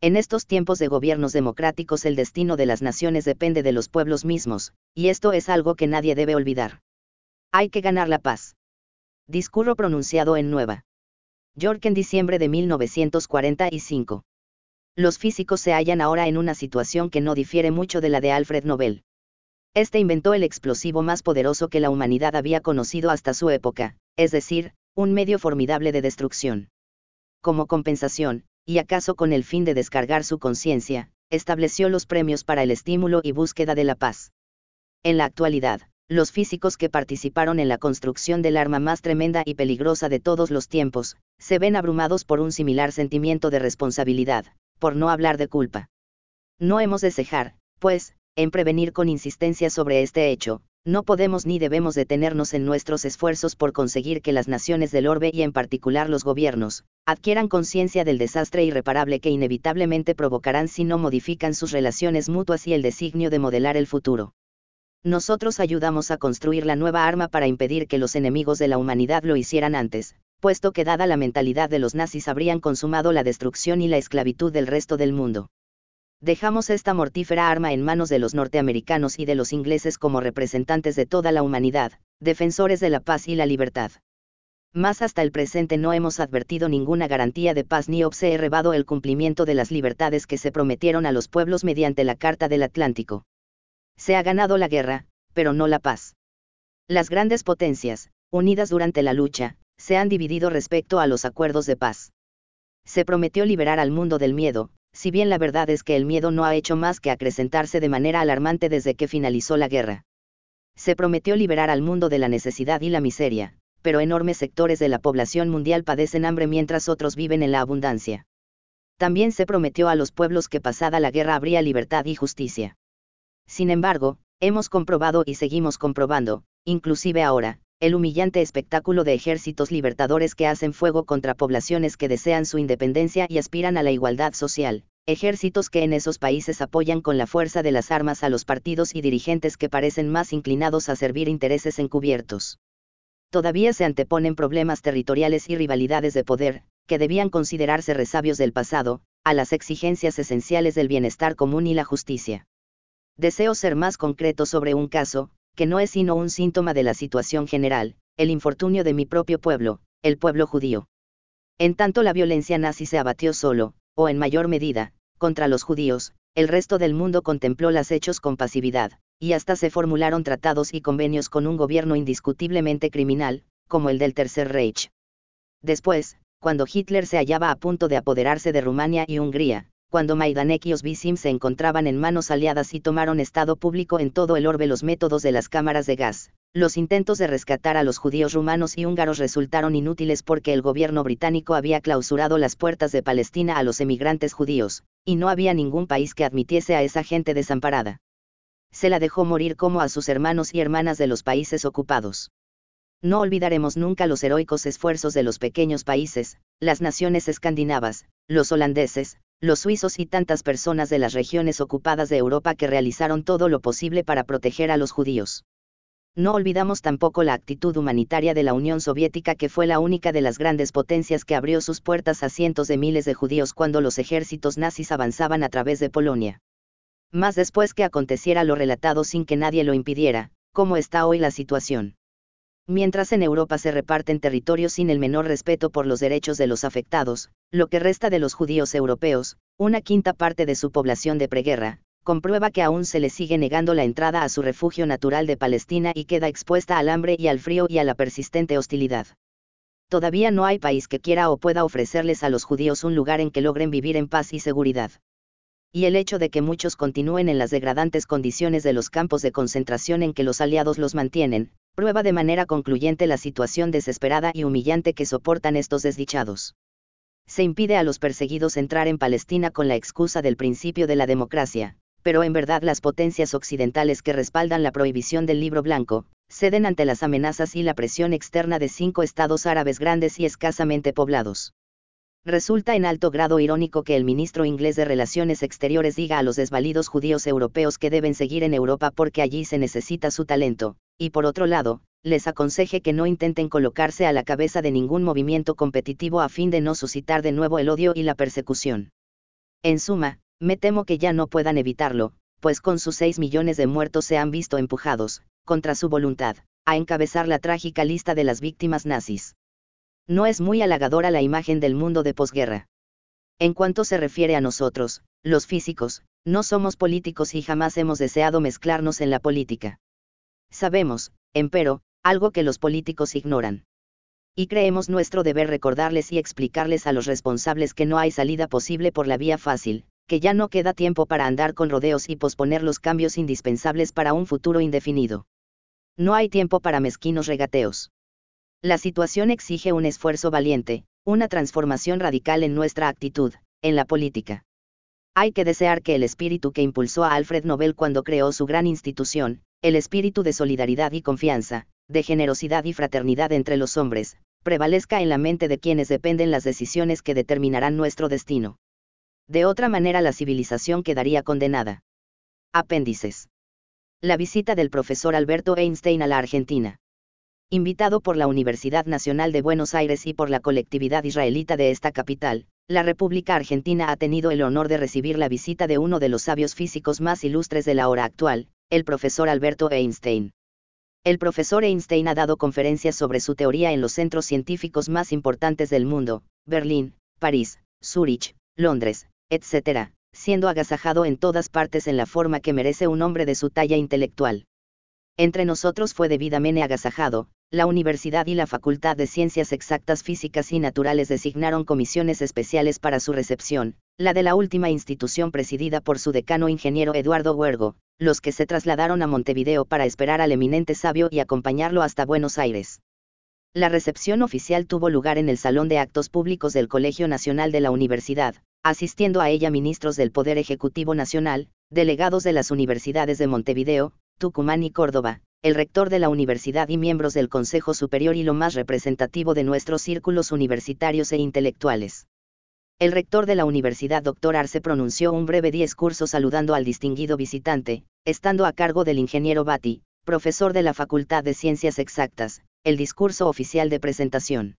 En estos tiempos de gobiernos democráticos el destino de las naciones depende de los pueblos mismos, y esto es algo que nadie debe olvidar. Hay que ganar la paz. Discurro pronunciado en Nueva York en diciembre de 1945. Los físicos se hallan ahora en una situación que no difiere mucho de la de Alfred Nobel. Este inventó el explosivo más poderoso que la humanidad había conocido hasta su época, es decir, un medio formidable de destrucción. Como compensación, y acaso con el fin de descargar su conciencia, estableció los premios para el estímulo y búsqueda de la paz. En la actualidad, los físicos que participaron en la construcción del arma más tremenda y peligrosa de todos los tiempos, se ven abrumados por un similar sentimiento de responsabilidad, por no hablar de culpa. No hemos de cejar, pues, en prevenir con insistencia sobre este hecho, no podemos ni debemos detenernos en nuestros esfuerzos por conseguir que las naciones del orbe y en particular los gobiernos, adquieran conciencia del desastre irreparable que inevitablemente provocarán si no modifican sus relaciones mutuas y el designio de modelar el futuro. Nosotros ayudamos a construir la nueva arma para impedir que los enemigos de la humanidad lo hicieran antes, puesto que dada la mentalidad de los nazis habrían consumado la destrucción y la esclavitud del resto del mundo. Dejamos esta mortífera arma en manos de los norteamericanos y de los ingleses como representantes de toda la humanidad, defensores de la paz y la libertad. Más hasta el presente no hemos advertido ninguna garantía de paz ni observado el cumplimiento de las libertades que se prometieron a los pueblos mediante la Carta del Atlántico. Se ha ganado la guerra, pero no la paz. Las grandes potencias, unidas durante la lucha, se han dividido respecto a los acuerdos de paz. Se prometió liberar al mundo del miedo, si bien la verdad es que el miedo no ha hecho más que acrecentarse de manera alarmante desde que finalizó la guerra. Se prometió liberar al mundo de la necesidad y la miseria, pero enormes sectores de la población mundial padecen hambre mientras otros viven en la abundancia. También se prometió a los pueblos que pasada la guerra habría libertad y justicia. Sin embargo, hemos comprobado y seguimos comprobando, inclusive ahora, el humillante espectáculo de ejércitos libertadores que hacen fuego contra poblaciones que desean su independencia y aspiran a la igualdad social, ejércitos que en esos países apoyan con la fuerza de las armas a los partidos y dirigentes que parecen más inclinados a servir intereses encubiertos. Todavía se anteponen problemas territoriales y rivalidades de poder, que debían considerarse resabios del pasado, a las exigencias esenciales del bienestar común y la justicia. Deseo ser más concreto sobre un caso, que no es sino un síntoma de la situación general, el infortunio de mi propio pueblo, el pueblo judío. En tanto la violencia nazi se abatió solo, o en mayor medida, contra los judíos, el resto del mundo contempló los hechos con pasividad, y hasta se formularon tratados y convenios con un gobierno indiscutiblemente criminal, como el del Tercer Reich. Después, cuando Hitler se hallaba a punto de apoderarse de Rumania y Hungría, cuando Majdanek y Oswiecim se encontraban en manos aliadas y tomaron estado público en todo el orbe los métodos de las cámaras de gas. Los intentos de rescatar a los judíos rumanos y húngaros resultaron inútiles porque el gobierno británico había clausurado las puertas de Palestina a los emigrantes judíos, y no había ningún país que admitiese a esa gente desamparada. Se la dejó morir como a sus hermanos y hermanas de los países ocupados. No olvidaremos nunca los heroicos esfuerzos de los pequeños países, las naciones escandinavas, los holandeses, los suizos y tantas personas de las regiones ocupadas de Europa que realizaron todo lo posible para proteger a los judíos. No olvidamos tampoco la actitud humanitaria de la Unión Soviética que fue la única de las grandes potencias que abrió sus puertas a cientos de miles de judíos cuando los ejércitos nazis avanzaban a través de Polonia. Más después que aconteciera lo relatado sin que nadie lo impidiera, ¿cómo está hoy la situación? Mientras en Europa se reparten territorios sin el menor respeto por los derechos de los afectados, lo que resta de los judíos europeos, una quinta parte de su población de preguerra, comprueba que aún se le sigue negando la entrada a su refugio natural de Palestina y queda expuesta al hambre y al frío y a la persistente hostilidad. Todavía no hay país que quiera o pueda ofrecerles a los judíos un lugar en que logren vivir en paz y seguridad. Y el hecho de que muchos continúen en las degradantes condiciones de los campos de concentración en que los aliados los mantienen, prueba de manera concluyente la situación desesperada y humillante que soportan estos desdichados. Se impide a los perseguidos entrar en Palestina con la excusa del principio de la democracia, pero en verdad las potencias occidentales que respaldan la prohibición del libro blanco, ceden ante las amenazas y la presión externa de cinco estados árabes grandes y escasamente poblados. Resulta en alto grado irónico que el ministro inglés de Relaciones Exteriores diga a los desvalidos judíos europeos que deben seguir en Europa porque allí se necesita su talento, y por otro lado, les aconseje que no intenten colocarse a la cabeza de ningún movimiento competitivo a fin de no suscitar de nuevo el odio y la persecución. En suma, me temo que ya no puedan evitarlo, pues con sus 6 millones de muertos se han visto empujados, contra su voluntad, a encabezar la trágica lista de las víctimas nazis. No es muy halagadora la imagen del mundo de posguerra. En cuanto se refiere a nosotros, los físicos, no somos políticos y jamás hemos deseado mezclarnos en la política. Sabemos, empero, algo que los políticos ignoran. Y creemos nuestro deber recordarles y explicarles a los responsables que no hay salida posible por la vía fácil, que ya no queda tiempo para andar con rodeos y posponer los cambios indispensables para un futuro indefinido. No hay tiempo para mezquinos regateos. La situación exige un esfuerzo valiente, una transformación radical en nuestra actitud, en la política. Hay que desear que el espíritu que impulsó a Alfred Nobel cuando creó su gran institución, el espíritu de solidaridad y confianza, de generosidad y fraternidad entre los hombres, prevalezca en la mente de quienes dependen las decisiones que determinarán nuestro destino. De otra manera la civilización quedaría condenada. Apéndices. La visita del profesor Alberto Einstein a la Argentina. Invitado por la Universidad Nacional de Buenos Aires y por la colectividad israelita de esta capital, la República Argentina ha tenido el honor de recibir la visita de uno de los sabios físicos más ilustres de la hora actual, el profesor Alberto Einstein. El profesor Einstein ha dado conferencias sobre su teoría en los centros científicos más importantes del mundo, Berlín, París, Zúrich, Londres, etc., siendo agasajado en todas partes en la forma que merece un hombre de su talla intelectual. Entre nosotros fue debidamente agasajado, la Universidad y la Facultad de Ciencias Exactas Físicas y Naturales designaron comisiones especiales para su recepción, la de la última institución presidida por su decano ingeniero Eduardo Huergo, los que se trasladaron a Montevideo para esperar al eminente sabio y acompañarlo hasta Buenos Aires. La recepción oficial tuvo lugar en el Salón de Actos Públicos del Colegio Nacional de la Universidad, asistiendo a ella ministros del Poder Ejecutivo Nacional, delegados de las universidades de Montevideo, Tucumán y Córdoba, el rector de la universidad y miembros del Consejo Superior y lo más representativo de nuestros círculos universitarios e intelectuales. El rector de la universidad, doctor Arce, pronunció un breve discurso saludando al distinguido visitante, estando a cargo del ingeniero Bati, profesor de la Facultad de Ciencias Exactas, el discurso oficial de presentación.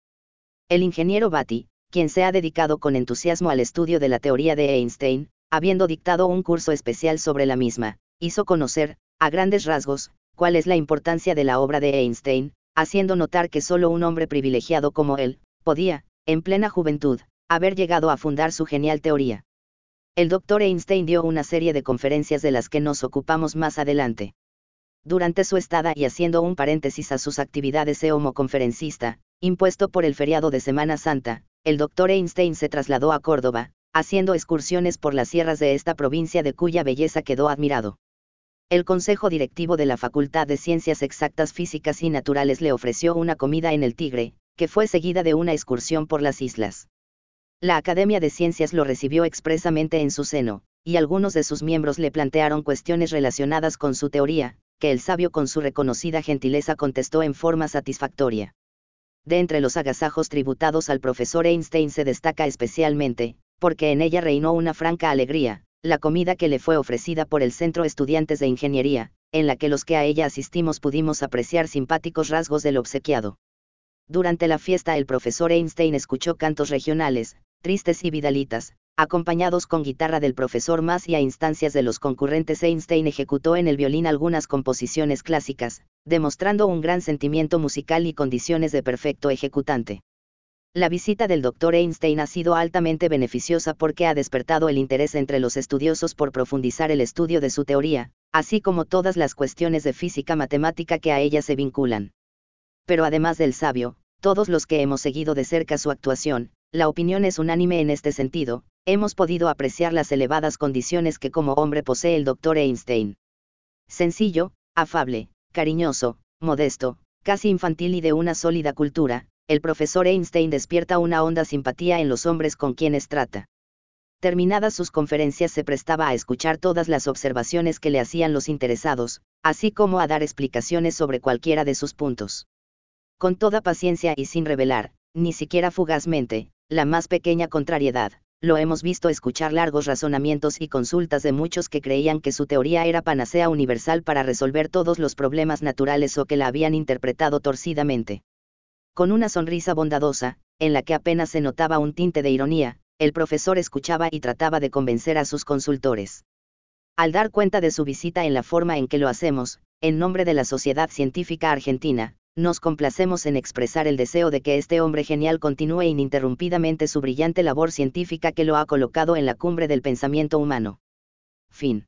El ingeniero Bati, quien se ha dedicado con entusiasmo al estudio de la teoría de Einstein, habiendo dictado un curso especial sobre la misma, hizo conocer, a grandes rasgos, cuál es la importancia de la obra de Einstein, haciendo notar que solo un hombre privilegiado como él, podía, en plena juventud, haber llegado a fundar su genial teoría. El doctor Einstein dio una serie de conferencias de las que nos ocupamos más adelante. Durante su estada y haciendo un paréntesis a sus actividades como conferencista, impuesto por el feriado de Semana Santa, el doctor Einstein se trasladó a Córdoba, haciendo excursiones por las sierras de esta provincia de cuya belleza quedó admirado el Consejo Directivo de la Facultad de Ciencias Exactas Físicas y Naturales le ofreció una comida en el Tigre, que fue seguida de una excursión por las islas. La Academia de Ciencias lo recibió expresamente en su seno, y algunos de sus miembros le plantearon cuestiones relacionadas con su teoría, que el sabio con su reconocida gentileza contestó en forma satisfactoria. De entre los agasajos tributados al profesor Einstein se destaca especialmente, porque en ella reinó una franca alegría, la comida que le fue ofrecida por el Centro Estudiantes de Ingeniería, en la que los que a ella asistimos pudimos apreciar simpáticos rasgos del obsequiado. Durante la fiesta el profesor Einstein escuchó cantos regionales, tristes y vidalitas, acompañados con guitarra del profesor Mas y a instancias de los concurrentes Einstein ejecutó en el violín algunas composiciones clásicas, demostrando un gran sentimiento musical y condiciones de perfecto ejecutante. La visita del Dr. Einstein ha sido altamente beneficiosa porque ha despertado el interés entre los estudiosos por profundizar el estudio de su teoría, así como todas las cuestiones de física matemática que a ella se vinculan. Pero además del sabio, todos los que hemos seguido de cerca su actuación, la opinión es unánime en este sentido, hemos podido apreciar las elevadas condiciones que como hombre posee el Dr. Einstein. Sencillo, afable, cariñoso, modesto, casi infantil y de una sólida cultura, el profesor Einstein despierta una honda simpatía en los hombres con quienes trata. Terminadas sus conferencias se prestaba a escuchar todas las observaciones que le hacían los interesados, así como a dar explicaciones sobre cualquiera de sus puntos. Con toda paciencia y sin revelar, ni siquiera fugazmente, la más pequeña contrariedad, lo hemos visto escuchar largos razonamientos y consultas de muchos que creían que su teoría era panacea universal para resolver todos los problemas naturales o que la habían interpretado torcidamente. Con una sonrisa bondadosa, en la que apenas se notaba un tinte de ironía, el profesor escuchaba y trataba de convencer a sus consultores. Al dar cuenta de su visita en la forma en que lo hacemos, en nombre de la Sociedad Científica Argentina, nos complacemos en expresar el deseo de que este hombre genial continúe ininterrumpidamente su brillante labor científica que lo ha colocado en la cumbre del pensamiento humano. Fin.